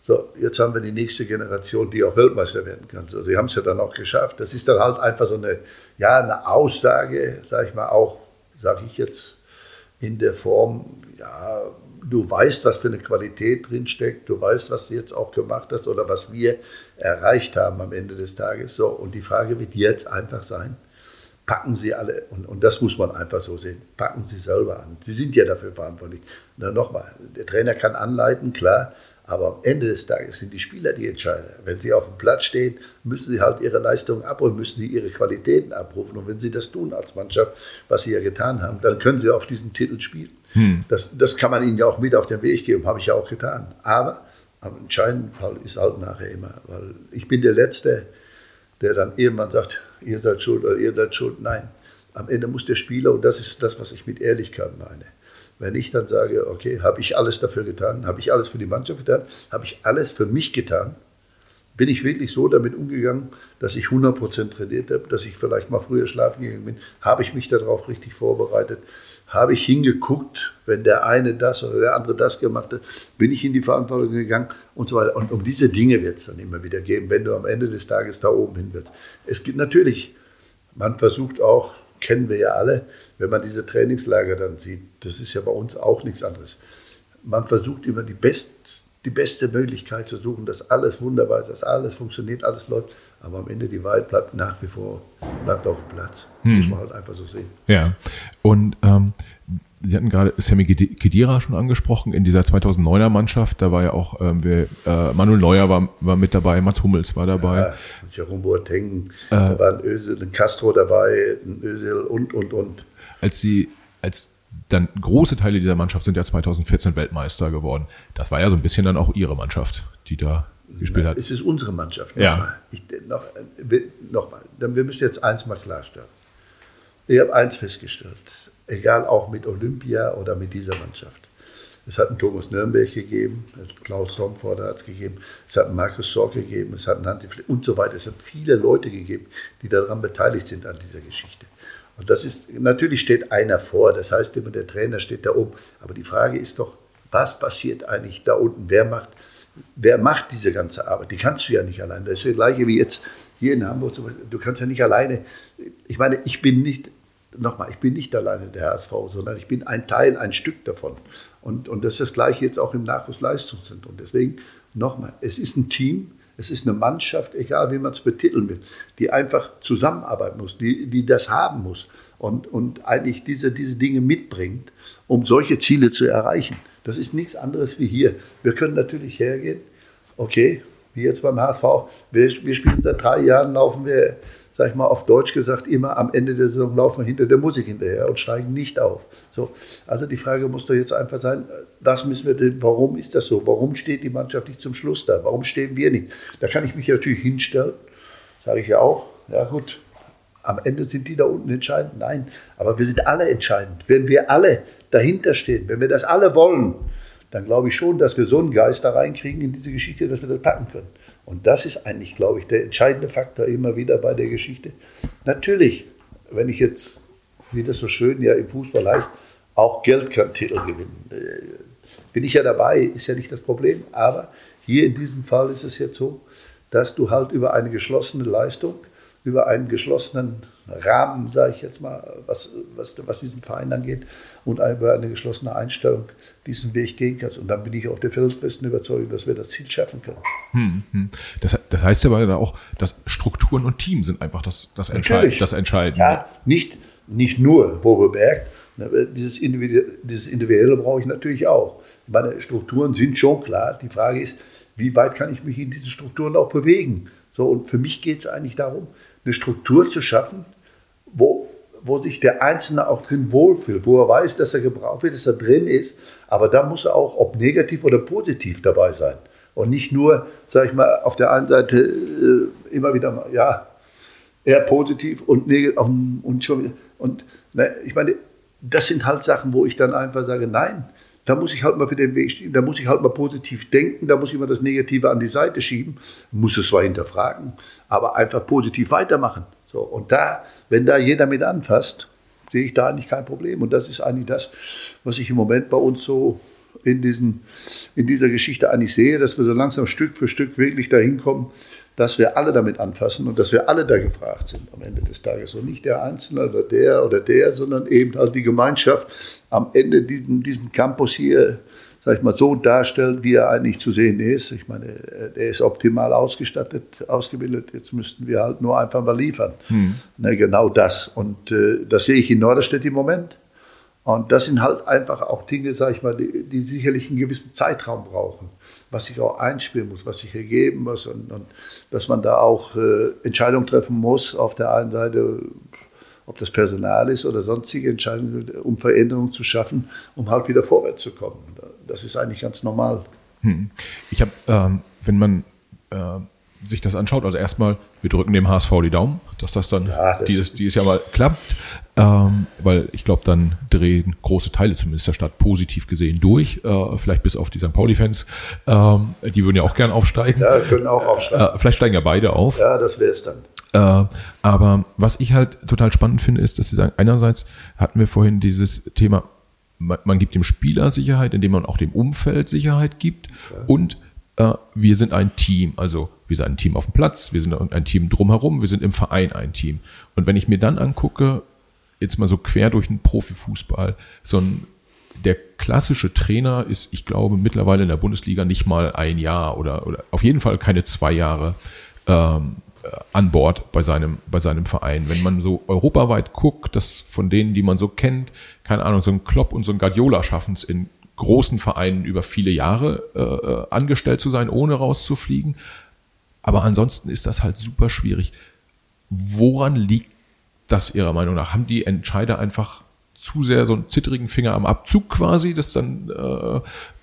so, jetzt haben wir die nächste Generation, die auch Weltmeister werden kann. Also sie haben es ja dann auch geschafft. Das ist dann halt einfach so eine, ja, eine Aussage, sage ich mal auch, sage ich jetzt in der Form, ja, du weißt, was für eine Qualität drinsteckt, du weißt, was du jetzt auch gemacht hast oder was wir erreicht haben am Ende des Tages. So, und die Frage wird jetzt einfach sein, packen Sie alle, und, und das muss man einfach so sehen, packen Sie selber an. Sie sind ja dafür verantwortlich. Na, nochmal, der Trainer kann anleiten, klar, aber am Ende des Tages sind die Spieler die Entscheider. Wenn sie auf dem Platz stehen, müssen sie halt ihre Leistungen abrufen, müssen sie ihre Qualitäten abrufen. Und wenn sie das tun als Mannschaft, was sie ja getan haben, dann können sie auf diesen Titel spielen. Hm. Das, das kann man ihnen ja auch mit auf den Weg geben, habe ich ja auch getan. Aber am entscheidenden Fall ist halt nachher immer, weil ich bin der Letzte, der dann irgendwann sagt, ihr seid schuld oder ihr seid schuld. Nein, am Ende muss der Spieler, und das ist das, was ich mit Ehrlichkeit meine, wenn ich dann sage, okay, habe ich alles dafür getan, habe ich alles für die Mannschaft getan, habe ich alles für mich getan, bin ich wirklich so damit umgegangen, dass ich 100% trainiert habe, dass ich vielleicht mal früher schlafen gegangen bin, habe ich mich darauf richtig vorbereitet, habe ich hingeguckt, wenn der eine das oder der andere das gemacht hat, bin ich in die Verantwortung gegangen und so weiter. Und um diese Dinge wird es dann immer wieder geben, wenn du am Ende des Tages da oben hin wirst. Es gibt natürlich, man versucht auch, kennen wir ja alle, wenn man diese Trainingslager dann sieht. Das ist ja bei uns auch nichts anderes. Man versucht immer die, best, die beste Möglichkeit zu suchen, dass alles wunderbar ist, dass alles funktioniert, alles läuft. Aber am Ende die Wahrheit bleibt nach wie vor bleibt auf dem Platz. Hm. Muss man halt einfach so sehen. Ja. Und ähm, Sie hatten gerade Sammy Kedira schon angesprochen, in dieser 2009er Mannschaft, da war ja auch ähm, wir, äh, Manuel Neuer war, war mit dabei, Mats Hummels war dabei. Ja, Jerome Boateng, äh, da war ein Özil, ein Castro dabei, ein Özil und, und, und. Als Sie, als dann große Teile dieser Mannschaft sind ja 2014 Weltmeister geworden. Das war ja so ein bisschen dann auch Ihre Mannschaft, die da gespielt hat. Es ist unsere Mannschaft. Ja. Ich, noch, noch mal, wir müssen jetzt eins mal klarstellen. Ich habe eins festgestellt egal auch mit Olympia oder mit dieser Mannschaft. Es hat einen Thomas Nürnberg gegeben, Klaus Domforder hat es gegeben, es hat einen Markus Sorg gegeben, es hat einen Hanti und so weiter. Es hat viele Leute gegeben, die daran beteiligt sind an dieser Geschichte. Und das ist, natürlich steht einer vor, das heißt immer, der Trainer steht da oben. Aber die Frage ist doch, was passiert eigentlich da unten? Wer macht, wer macht diese ganze Arbeit? Die kannst du ja nicht alleine. Das ist das Gleiche wie jetzt hier in Hamburg. Du kannst ja nicht alleine. Ich meine, ich bin nicht nochmal, ich bin nicht alleine der HSV, sondern ich bin ein Teil, ein Stück davon. Und, und das ist das Gleiche jetzt auch im Nachwuchsleistungszentrum. Deswegen nochmal, es ist ein Team, es ist eine Mannschaft, egal wie man es betiteln will, die einfach zusammenarbeiten muss, die, die das haben muss und, und eigentlich diese, diese Dinge mitbringt, um solche Ziele zu erreichen. Das ist nichts anderes wie hier. Wir können natürlich hergehen, okay, wie jetzt beim HSV, wir, wir spielen seit drei Jahren, laufen wir sag ich mal auf Deutsch gesagt, immer am Ende der Saison laufen wir hinter der Musik hinterher und steigen nicht auf. So, also die Frage muss doch jetzt einfach sein, das müssen wir, warum ist das so? Warum steht die Mannschaft nicht zum Schluss da? Warum stehen wir nicht? Da kann ich mich natürlich hinstellen, sage ich ja auch, ja gut, am Ende sind die da unten entscheidend. Nein, aber wir sind alle entscheidend. Wenn wir alle dahinter stehen, wenn wir das alle wollen, dann glaube ich schon, dass wir so einen Geist da reinkriegen in diese Geschichte, dass wir das packen können. Und das ist eigentlich, glaube ich, der entscheidende Faktor immer wieder bei der Geschichte. Natürlich, wenn ich jetzt, wie das so schön ja im Fußball heißt, auch Geld kann Titel gewinnen. Äh, bin ich ja dabei, ist ja nicht das Problem. Aber hier in diesem Fall ist es jetzt so, dass du halt über eine geschlossene Leistung, über einen geschlossenen Rahmen, sage ich jetzt mal, was, was, was diesen Verein angeht und über eine geschlossene Einstellung diesen Weg gehen kannst. Und dann bin ich auch der felsenfesten Überzeugung, dass wir das Ziel schaffen können. Hm, hm. Das, das, heißt ja aber auch, dass Strukturen und Team sind einfach das, das, Entscheid das Entscheidende. Ja, nicht, nicht nur, wo bemerkt, dieses Individuelle, dieses Individuelle brauche ich natürlich auch. Meine Strukturen sind schon klar. Die Frage ist, wie weit kann ich mich in diesen Strukturen auch bewegen? So, und für mich geht es eigentlich darum, eine Struktur zu schaffen, wo, wo sich der Einzelne auch drin wohlfühlt, wo er weiß, dass er gebraucht wird, dass er drin ist. Aber da muss er auch, ob negativ oder positiv dabei sein. Und nicht nur, sage ich mal, auf der einen Seite äh, immer wieder, ja, eher positiv und negativ und schon wieder. Und ne, ich meine, das sind halt Sachen, wo ich dann einfach sage, nein, da muss ich halt mal für den Weg stehen, da muss ich halt mal positiv denken, da muss ich mal das Negative an die Seite schieben, muss es zwar hinterfragen, aber einfach positiv weitermachen. So, und da, wenn da jeder mit anfasst, sehe ich da eigentlich kein Problem. Und das ist eigentlich das, was ich im Moment bei uns so in, diesen, in dieser Geschichte eigentlich sehe, dass wir so langsam Stück für Stück wirklich dahin kommen, dass wir alle damit anfassen und dass wir alle da gefragt sind am Ende des Tages. Und nicht der Einzelne oder der oder der, sondern eben halt die Gemeinschaft am Ende diesen, diesen Campus hier sag ich mal, so darstellt, wie er eigentlich zu sehen ist. Ich meine, er ist optimal ausgestattet, ausgebildet. Jetzt müssten wir halt nur einfach mal liefern. Hm. Ne, genau das. Und äh, das sehe ich in Norderstedt im Moment. Und das sind halt einfach auch Dinge, sag ich mal, die, die sicherlich einen gewissen Zeitraum brauchen, was sich auch einspielen muss, was sich ergeben muss und, und dass man da auch äh, Entscheidungen treffen muss. Auf der einen Seite, ob das Personal ist oder sonstige Entscheidungen, um Veränderungen zu schaffen, um halt wieder vorwärts zu kommen. Das ist eigentlich ganz normal. Hm. Ich habe, ähm, wenn man äh, sich das anschaut, also erstmal, wir drücken dem HSV die Daumen, dass das dann ja, das dieses, dieses Jahr mal klappt, ähm, weil ich glaube, dann drehen große Teile zumindest der Stadt positiv gesehen durch, äh, vielleicht bis auf die St. Pauli-Fans, ähm, die würden ja auch gern aufsteigen. Ja, können auch aufsteigen. Äh, vielleicht steigen ja beide auf. Ja, das wäre es dann. Äh, aber was ich halt total spannend finde, ist, dass sie sagen, einerseits hatten wir vorhin dieses Thema man, man, gibt dem Spieler Sicherheit, indem man auch dem Umfeld Sicherheit gibt. Okay. Und äh, wir sind ein Team. Also wir sind ein Team auf dem Platz, wir sind ein Team drumherum, wir sind im Verein ein Team. Und wenn ich mir dann angucke, jetzt mal so quer durch den Profifußball, so ein der klassische Trainer ist, ich glaube, mittlerweile in der Bundesliga nicht mal ein Jahr oder, oder auf jeden Fall keine zwei Jahre ähm, äh, an Bord bei seinem, bei seinem Verein. Wenn man so europaweit guckt, dass von denen, die man so kennt, keine Ahnung, so ein Klopp und so ein Guardiola schaffen es in großen Vereinen über viele Jahre äh, äh, angestellt zu sein, ohne rauszufliegen. Aber ansonsten ist das halt super schwierig. Woran liegt das Ihrer Meinung nach? Haben die Entscheider einfach zu sehr so einen zittrigen Finger am Abzug quasi, das dann, äh,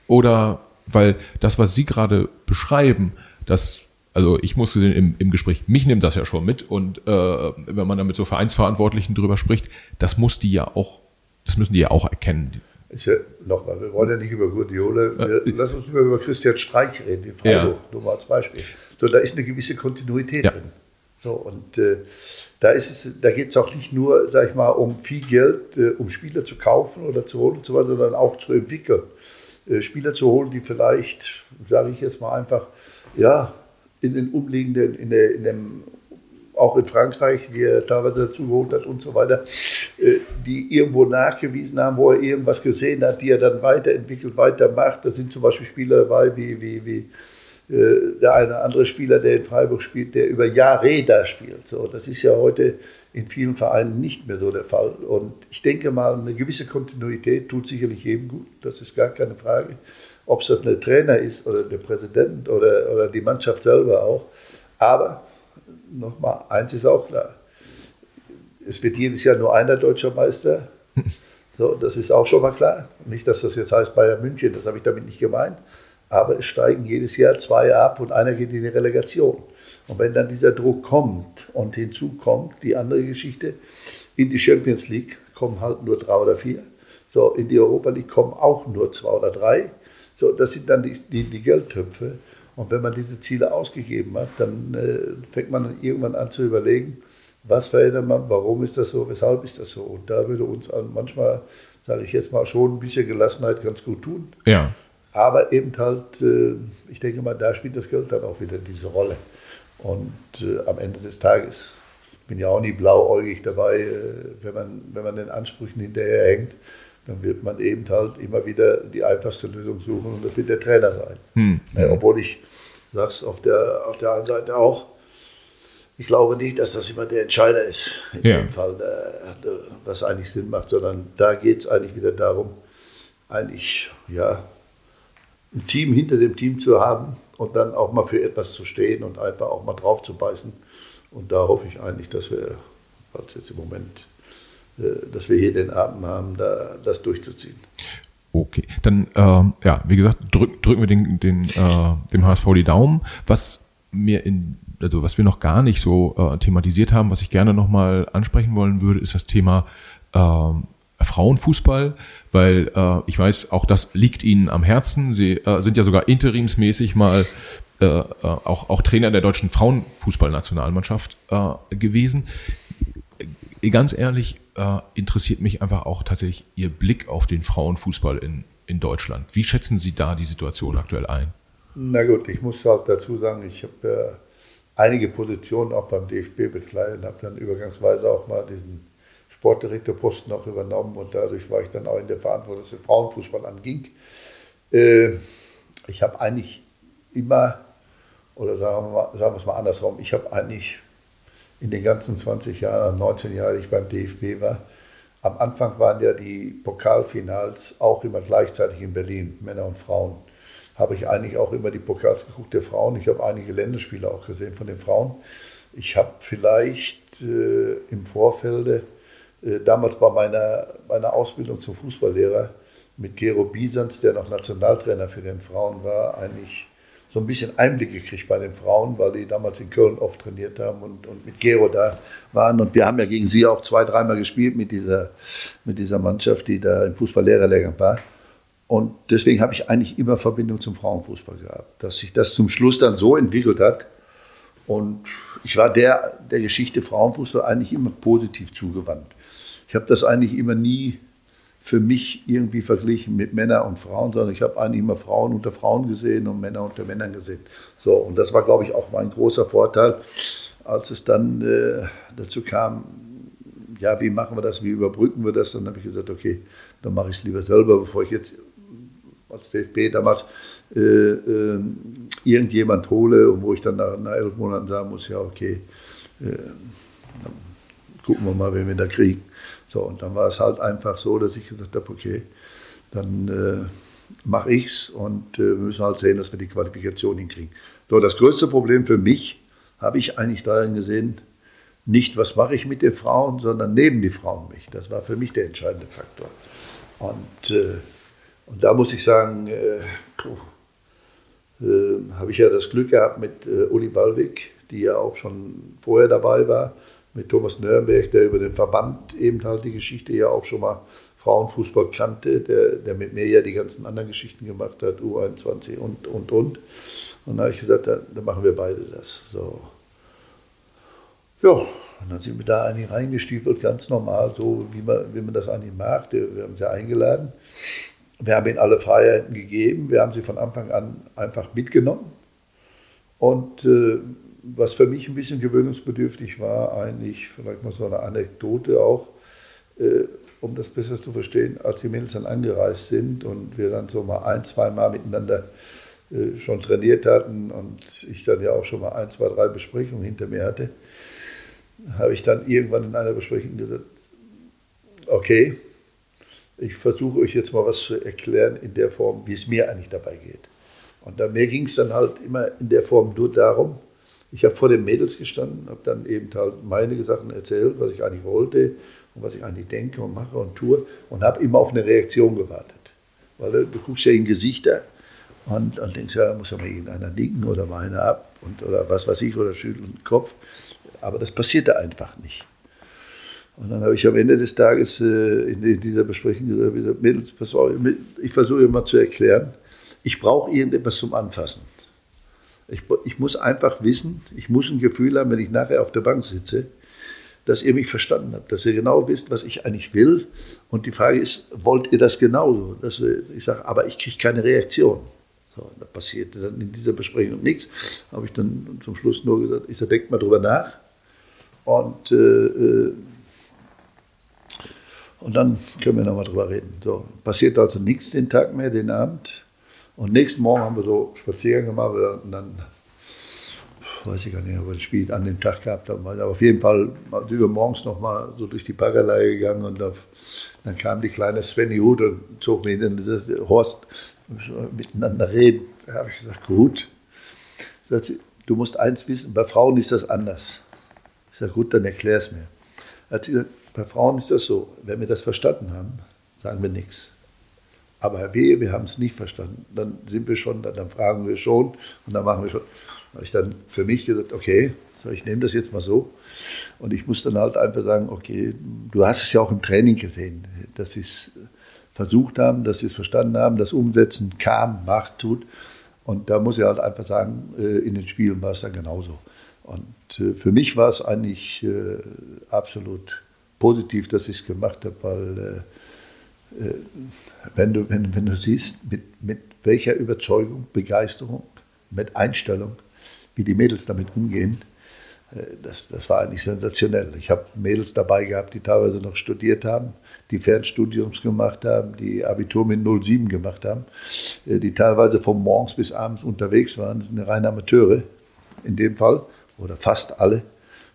oder weil das, was Sie gerade beschreiben, das also ich musste im, im Gespräch, mich nimmt das ja schon mit und äh, wenn man da mit so Vereinsverantwortlichen drüber spricht, das muss die ja auch, das müssen die ja auch erkennen. Ja, Nochmal, wir wollen ja nicht über Guardiola, wir, äh, lass uns über, über Christian Streich reden, in Freiburg, ja. nur mal als Beispiel. So, da ist eine gewisse Kontinuität ja. drin. So, und äh, da ist es, da geht es auch nicht nur, sag ich mal, um viel Geld, äh, um Spieler zu kaufen oder zu holen und so weiter, sondern auch zu entwickeln. Äh, Spieler zu holen, die vielleicht, sage ich jetzt mal einfach, ja, in den umliegenden, in, der, in dem, auch in Frankreich, die er teilweise dazu geholt hat und so weiter, äh, die irgendwo nachgewiesen haben, wo er irgendwas gesehen hat, die er dann weiterentwickelt, weitermacht. Da sind zum Beispiel Spieler dabei wie, wie, wie äh, der eine andere Spieler, der in Freiburg spielt, der über Jahre da spielt. So, das ist ja heute in vielen Vereinen nicht mehr so der Fall. Und ich denke mal, eine gewisse Kontinuität tut sicherlich jedem gut. Das ist gar keine Frage. Ob es das der Trainer ist oder der Präsident oder, oder die Mannschaft selber auch. Aber nochmal, eins ist auch klar. Es wird jedes Jahr nur einer deutscher Meister. So, das ist auch schon mal klar. Nicht, dass das jetzt heißt Bayern München, das habe ich damit nicht gemeint aber es steigen jedes Jahr zwei ab und einer geht in die Relegation. Und wenn dann dieser Druck kommt und hinzu kommt die andere Geschichte, in die Champions League kommen halt nur drei oder vier. So, in die Europa League kommen auch nur zwei oder drei. So, das sind dann die, die, die Geldtöpfe. Und wenn man diese Ziele ausgegeben hat, dann äh, fängt man dann irgendwann an zu überlegen, was verändert man, warum ist das so, weshalb ist das so. Und da würde uns manchmal, sage ich jetzt mal, schon ein bisschen Gelassenheit ganz gut tun. Ja. Aber eben halt, äh, ich denke mal, da spielt das Geld dann auch wieder diese Rolle. Und äh, am Ende des Tages, ich bin ja auch nie blauäugig dabei, äh, wenn, man, wenn man den Ansprüchen hinterherhängt, dann wird man eben halt immer wieder die einfachste Lösung suchen und das wird der Trainer sein. Hm. Ja, obwohl ich, sag's auf der, auf der einen Seite auch, ich glaube nicht, dass das immer der Entscheider ist, in ja. dem Fall, was eigentlich Sinn macht, sondern da geht es eigentlich wieder darum, eigentlich, ja, ein Team hinter dem Team zu haben und dann auch mal für etwas zu stehen und einfach auch mal drauf zu beißen. Und da hoffe ich eigentlich, dass wir, was jetzt im Moment, äh, dass wir hier den Abend haben, da, das durchzuziehen. Okay, dann ähm, ja, wie gesagt, drück, drücken wir den, den, äh, dem HSV die Daumen. Was mir in, also was wir noch gar nicht so äh, thematisiert haben, was ich gerne nochmal ansprechen wollen würde, ist das Thema ähm, Frauenfußball, weil äh, ich weiß, auch das liegt Ihnen am Herzen. Sie äh, sind ja sogar interimsmäßig mal äh, äh, auch, auch Trainer der deutschen Frauenfußballnationalmannschaft äh, gewesen. Äh, ganz ehrlich, äh, interessiert mich einfach auch tatsächlich Ihr Blick auf den Frauenfußball in, in Deutschland. Wie schätzen Sie da die Situation aktuell ein? Na gut, ich muss halt dazu sagen, ich habe äh, einige Positionen auch beim DFB bekleidet habe dann übergangsweise auch mal diesen Sportdirektorposten auch übernommen und dadurch war ich dann auch in der Verantwortung, was den Frauenfußball anging. Äh, ich habe eigentlich immer, oder sagen wir, mal, sagen wir es mal andersrum, ich habe eigentlich in den ganzen 20 Jahren, 19 Jahren, die ich beim DFB war, am Anfang waren ja die Pokalfinals auch immer gleichzeitig in Berlin, Männer und Frauen. Habe ich eigentlich auch immer die Pokals geguckt der Frauen. Ich habe einige Länderspiele auch gesehen von den Frauen. Ich habe vielleicht äh, im Vorfelde äh, damals bei meiner, meiner Ausbildung zum Fußballlehrer mit Gero Biesans, der noch Nationaltrainer für den Frauen war, eigentlich so ein bisschen Einblick gekriegt bei den Frauen, weil die damals in Köln oft trainiert haben und, und mit Gero da waren. Und wir haben ja gegen sie auch zwei, dreimal gespielt mit dieser, mit dieser Mannschaft, die da im Fußballlehrerlehrgang war. Und deswegen habe ich eigentlich immer Verbindung zum Frauenfußball gehabt. Dass sich das zum Schluss dann so entwickelt hat. Und ich war der, der Geschichte Frauenfußball eigentlich immer positiv zugewandt. Ich habe das eigentlich immer nie für mich irgendwie verglichen mit Männern und Frauen, sondern ich habe eigentlich immer Frauen unter Frauen gesehen und Männer unter Männern gesehen. So, und das war, glaube ich, auch mein großer Vorteil, als es dann äh, dazu kam, ja, wie machen wir das, wie überbrücken wir das? Dann habe ich gesagt, okay, dann mache ich es lieber selber, bevor ich jetzt als DFB damals äh, äh, irgendjemand hole und wo ich dann nach, nach, elf Monaten sagen muss, ja, okay, äh, gucken wir mal, wen wir da kriegen. So, und dann war es halt einfach so, dass ich gesagt habe, okay, dann äh, mache ich es und äh, wir müssen halt sehen, dass wir die Qualifikation hinkriegen. So, das größte Problem für mich habe ich eigentlich darin gesehen, nicht, was mache ich mit den Frauen, sondern neben die Frauen mich. Das war für mich der entscheidende Faktor. Und, äh, und da muss ich sagen, äh, äh, habe ich ja das Glück gehabt mit äh, Uli Ballwig, die ja auch schon vorher dabei war, mit Thomas Nürnberg, der über den Verband eben halt die Geschichte ja auch schon mal Frauenfußball kannte, der, der mit mir ja die ganzen anderen Geschichten gemacht hat, U21 und, und, und. Und da habe ich gesagt, dann, dann machen wir beide das. So. Ja, und dann sind wir da eigentlich reingestiefelt, ganz normal, so wie man, wie man das eigentlich macht. Wir haben sie eingeladen. Wir haben ihnen alle Freiheiten gegeben. Wir haben sie von Anfang an einfach mitgenommen. Und äh, was für mich ein bisschen gewöhnungsbedürftig war, eigentlich vielleicht mal so eine Anekdote auch, äh, um das besser zu verstehen, als die Mädels dann angereist sind und wir dann so mal ein, zwei Mal miteinander äh, schon trainiert hatten und ich dann ja auch schon mal ein, zwei, drei Besprechungen hinter mir hatte, habe ich dann irgendwann in einer Besprechung gesagt, okay, ich versuche euch jetzt mal was zu erklären in der Form, wie es mir eigentlich dabei geht. Und dann, mir ging es dann halt immer in der Form nur darum, ich habe vor den Mädels gestanden, habe dann eben halt meine Sachen erzählt, was ich eigentlich wollte und was ich eigentlich denke und mache und tue und habe immer auf eine Reaktion gewartet. Weil du, guckst ja in Gesichter und, und denkst, ja, muss ja mal irgendeiner nicken oder mal einer ab und, oder was weiß ich oder schütteln den Kopf. Aber das passierte einfach nicht. Und dann habe ich am Ende des Tages äh, in dieser Besprechung gesagt, Mädels, pass auf, ich versuche immer zu erklären, ich brauche irgendetwas zum Anfassen. Ich, ich, muss einfach wissen, ich muss ein Gefühl haben, wenn ich nachher auf der Bank sitze, dass ihr mich verstanden habt, dass ihr genau wisst, was ich eigentlich will. Und die Frage ist, wollt ihr das genauso? Dass ich sage, aber ich kriege keine Reaktion. So, da passierte dann in dieser Besprechung nichts. Habe ich dann zum Schluss nur gesagt, ich sage, denkt mal drüber nach. Und, äh, äh und dann können wir nochmal drüber reden. So, passiert also nichts den Tag mehr, den Abend. Und nächsten Morgen haben wir so Spaziergang gemacht und dann, weiß ich gar nicht, ob wir das Spiel an dem Tag gehabt haben, aber auf jeden Fall sind wir morgens noch mal so durch die Packerlei gegangen und auf, dann kam die kleine Svenny Hut und zog mich in das Horst, miteinander reden. Da habe ich gesagt, gut. Sagt sie, du musst eins wissen, bei Frauen ist das anders. Ich sage, gut, dann erklär es mir. Hat sie gesagt, bei Frauen ist das so, wenn wir das verstanden haben, sagen wir nichts. Aber B., wir haben es nicht verstanden. Dann sind wir schon, dann fragen wir schon und dann machen wir schon. Da habe ich dann für mich gesagt, okay, so, ich nehme das jetzt mal so. Und ich muss dann halt einfach sagen, okay, du hast es ja auch im Training gesehen, dass sie es versucht haben, dass sie es verstanden haben, das Umsetzen kam, macht, tut. Und da muss ich halt einfach sagen, äh, in den Spielen war es dann genauso. Und äh, für mich war es eigentlich äh, absolut positiv, dass ich es gemacht habe, weil äh, wenn, du, wenn, wenn du siehst, mit, mit welcher Überzeugung, Begeisterung, mit Einstellung, wie die Mädels damit umgehen, äh, das, das war eigentlich sensationell. Ich habe Mädels dabei gehabt, die teilweise noch studiert haben, die Fernstudiums gemacht haben, die Abitur mit 07 gemacht haben, äh, die teilweise von morgens bis abends unterwegs waren. Das sind reine Amateure in dem Fall, oder fast alle,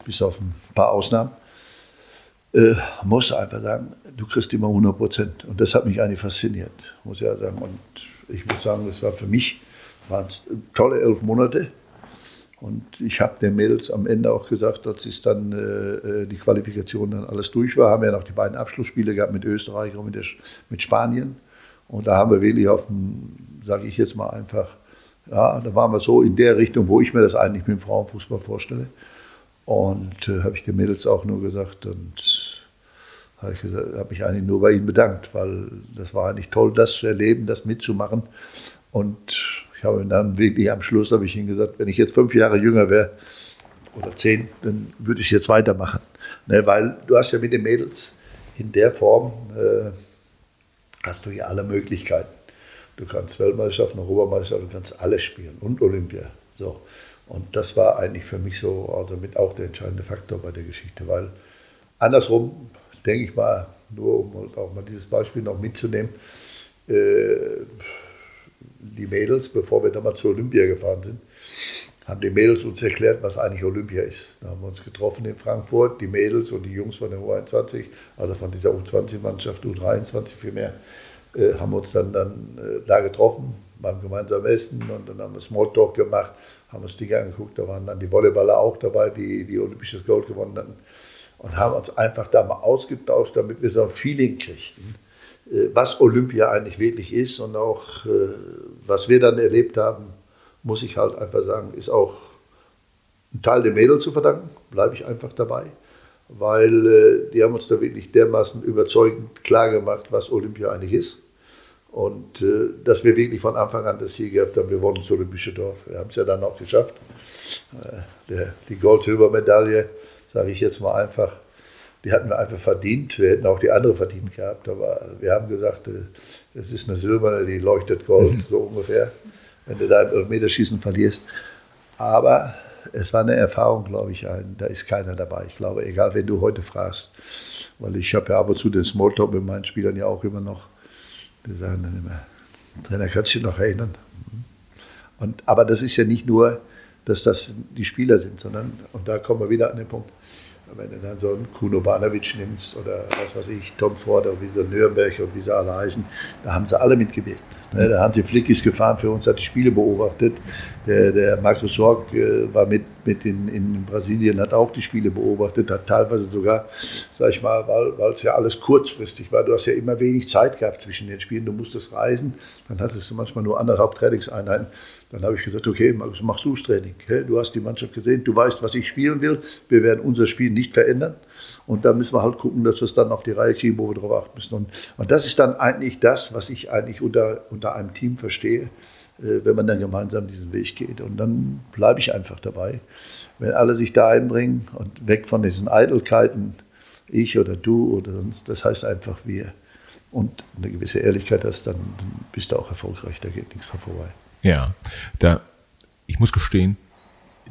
bis auf ein paar Ausnahmen äh, muss einfach sagen, du kriegst immer 100 Prozent. Und das hat mich eigentlich fasziniert, muss ich ja sagen. Und ich muss sagen, das war für mich waren tolle elf Monate. Und ich habe den Mädels am Ende auch gesagt, als es dann äh, äh, die Qualifikation dann alles durch war, haben wir noch die beiden Abschlussspiele gehabt mit Österreich und mit, der, mit Spanien. Und da haben wir wirklich auf dem, sage ich jetzt mal einfach, ja, da waren wir so in der Richtung, wo ich mir das eigentlich mit dem Frauenfußball vorstelle. Und äh, habe ich den Mädels auch nur gesagt und habe hab mich eigentlich nur bei ihnen bedankt, weil das war eigentlich toll, das zu erleben, das mitzumachen. Und ich habe dann wirklich am Schluss habe ich ihnen gesagt, wenn ich jetzt fünf Jahre jünger wäre oder zehn, dann würde ich jetzt weitermachen. Ne, weil du hast ja mit den Mädels in der Form äh, hast du ja alle Möglichkeiten. Du kannst Weltmeisterschaft, Europameisterschaft, du kannst alles spielen und Olympia. So. Und das war eigentlich für mich so, also mit auch der entscheidende Faktor bei der Geschichte, weil Andersrum denke ich mal, nur um auch mal dieses Beispiel noch mitzunehmen, äh, die Mädels, bevor wir damals zur Olympia gefahren sind, haben die Mädels uns erklärt, was eigentlich Olympia ist. Da haben wir uns getroffen in Frankfurt, die Mädels und die Jungs von der U21, also von dieser U20-Mannschaft, U23 vielmehr, äh, haben uns dann, dann äh, da getroffen beim gemeinsamen Essen und dann haben wir Smalltalk gemacht, haben uns Dinge angeguckt, da waren dann die Volleyballer auch dabei, die, die olympisches Gold gewonnen hatten und haben uns einfach da mal ausgetauscht, damit wir so ein Feeling kriegten, äh, was Olympia eigentlich wirklich ist und auch äh, was wir dann erlebt haben, muss ich halt einfach sagen, ist auch ein Teil der Mädels zu verdanken, bleibe ich einfach dabei, weil äh, die haben uns da wirklich dermaßen überzeugend klar gemacht, was Olympia eigentlich ist. Und äh, dass wir wirklich von Anfang an das Ziel gehabt haben, wir wollen ins Olympische Dorf. Wir haben es ja dann auch geschafft. Äh, der, die Gold-Silber-Medaille, sage ich jetzt mal einfach, die hatten wir einfach verdient. Wir hätten auch die andere verdient gehabt, aber wir haben gesagt, äh, es ist eine silberne, die leuchtet Gold, mhm. so ungefähr, wenn du da im Elfmeterschießen verlierst. Aber es war eine Erfahrung, glaube ich, ein, da ist keiner dabei. Ich glaube, egal, wenn du heute fragst, weil ich habe ja ab und zu den Smalltalk mit meinen Spielern ja auch immer noch, die sagen dann immer, Trainer, kannst du dich noch erinnern? Und, aber das ist ja nicht nur, dass das die Spieler sind, sondern, und da kommen wir wieder an den Punkt, wenn du dann so einen Kuno Banovic nimmst oder was weiß ich, Tom Ford oder wie so Nürnberg und wie sie alle heißen, da haben sie alle mitgewirkt. Ne, der Hansi Flick ist gefahren für uns, hat die Spiele beobachtet. Der, der Markus Sorg äh, war mit, mit in, in Brasilien, hat auch die Spiele beobachtet, hat teilweise sogar, sag ich mal, weil es ja alles kurzfristig war, du hast ja immer wenig Zeit gehabt zwischen den Spielen, du musstest reisen, dann hattest du manchmal nur anderthalb Trainingseinheiten. Dann habe ich gesagt, okay, du das Training. Du hast die Mannschaft gesehen, du weißt, was ich spielen will, wir werden unser Spiel nicht verändern. Und da müssen wir halt gucken, dass wir es dann auf die Reihe kriegen, wo wir darauf achten müssen. Und, und das ist dann eigentlich das, was ich eigentlich unter, unter einem Team verstehe, äh, wenn man dann gemeinsam diesen Weg geht. Und dann bleibe ich einfach dabei. Wenn alle sich da einbringen und weg von diesen Eitelkeiten, ich oder du oder sonst, das heißt einfach wir. Und eine gewisse Ehrlichkeit hast, dann, dann bist du auch erfolgreich, da geht nichts dran vorbei. Ja, da, ich muss gestehen,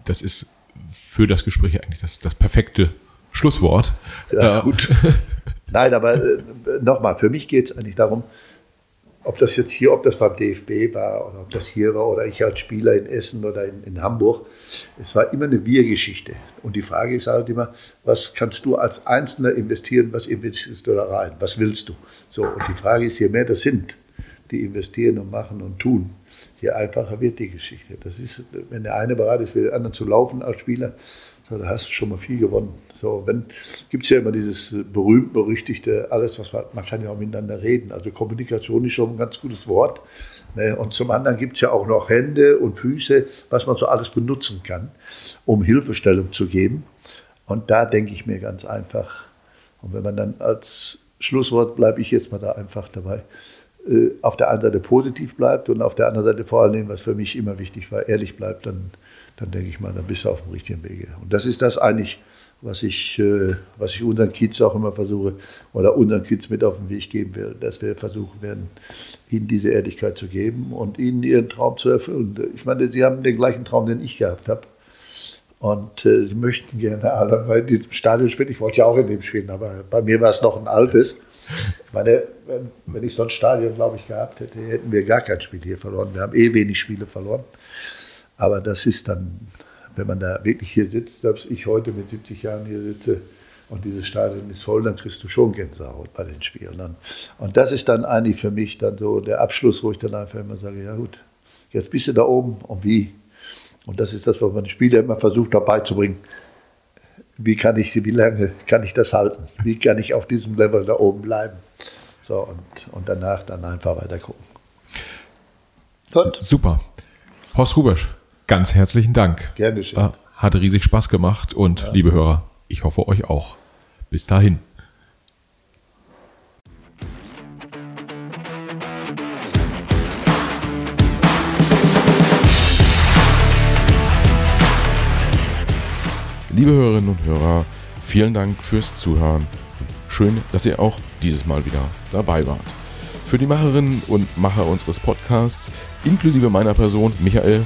das ist für das Gespräch eigentlich das, das perfekte Schlusswort. Ja, gut. Nein, aber äh, nochmal, für mich geht es eigentlich darum, ob das jetzt hier, ob das beim DFB war oder ob das hier war oder ich als Spieler in Essen oder in, in Hamburg. Es war immer eine Wir-Geschichte. Und die Frage ist halt immer, was kannst du als Einzelner investieren, was investierst du da rein? Was willst du? So, und die Frage ist, je mehr das sind, die investieren und machen und tun, je einfacher wird die Geschichte. Das ist, wenn der eine bereit ist, für den anderen zu laufen als Spieler, so, da hast du schon mal viel gewonnen. So, wenn gibt es ja immer dieses berühmt berüchtigte alles, was man, man kann ja auch miteinander reden. Also Kommunikation ist schon ein ganz gutes Wort. Ne? Und zum anderen gibt es ja auch noch Hände und Füße, was man so alles benutzen kann, um Hilfestellung zu geben. Und da denke ich mir ganz einfach. Und wenn man dann als Schlusswort bleibe ich jetzt mal da einfach dabei. Äh, auf der einen Seite positiv bleibt und auf der anderen Seite vor allem, was für mich immer wichtig war, ehrlich bleibt, dann dann denke ich mal, dann bist du auf dem richtigen Wege. Und das ist das eigentlich, was ich, äh, was ich unseren Kids auch immer versuche oder unseren Kids mit auf den Weg geben will, dass wir versuchen werden, ihnen diese Ehrlichkeit zu geben und ihnen ihren Traum zu erfüllen. Ich meine, sie haben den gleichen Traum, den ich gehabt habe. Und äh, sie möchten gerne alle bei diesem Stadion spielen. Ich wollte ja auch in dem spielen, aber bei mir war es noch ein altes. Ich meine, wenn, wenn ich so ein Stadion, glaube ich, gehabt hätte, hätten wir gar kein Spiel hier verloren. Wir haben eh wenig Spiele verloren. Aber das ist dann, wenn man da wirklich hier sitzt, selbst ich heute mit 70 Jahren hier sitze und dieses Stadion ist voll, dann kriegst du schon Gänsehaut bei den Spielen. Und das ist dann eigentlich für mich dann so der Abschluss, wo ich dann einfach immer sage, ja gut, jetzt bist du da oben und wie? Und das ist das, was man den Spieler immer versucht dabei zu bringen. Wie kann ich, wie lange kann ich das halten? Wie kann ich auf diesem Level da oben bleiben? So, und, und danach dann einfach weiter gucken. Super. Horst Rubesch, Ganz herzlichen Dank. Gern geschehen. Äh, hat riesig Spaß gemacht und ja. liebe Hörer, ich hoffe euch auch. Bis dahin. Liebe Hörerinnen und Hörer, vielen Dank fürs Zuhören. Schön, dass ihr auch dieses Mal wieder dabei wart. Für die Macherinnen und Macher unseres Podcasts, inklusive meiner Person, Michael,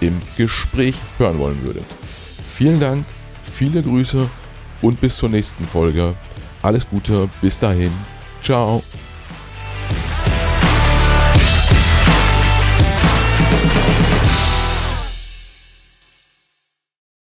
im Gespräch hören wollen würdet. Vielen Dank viele Grüße und bis zur nächsten Folge. Alles Gute, bis dahin. Ciao.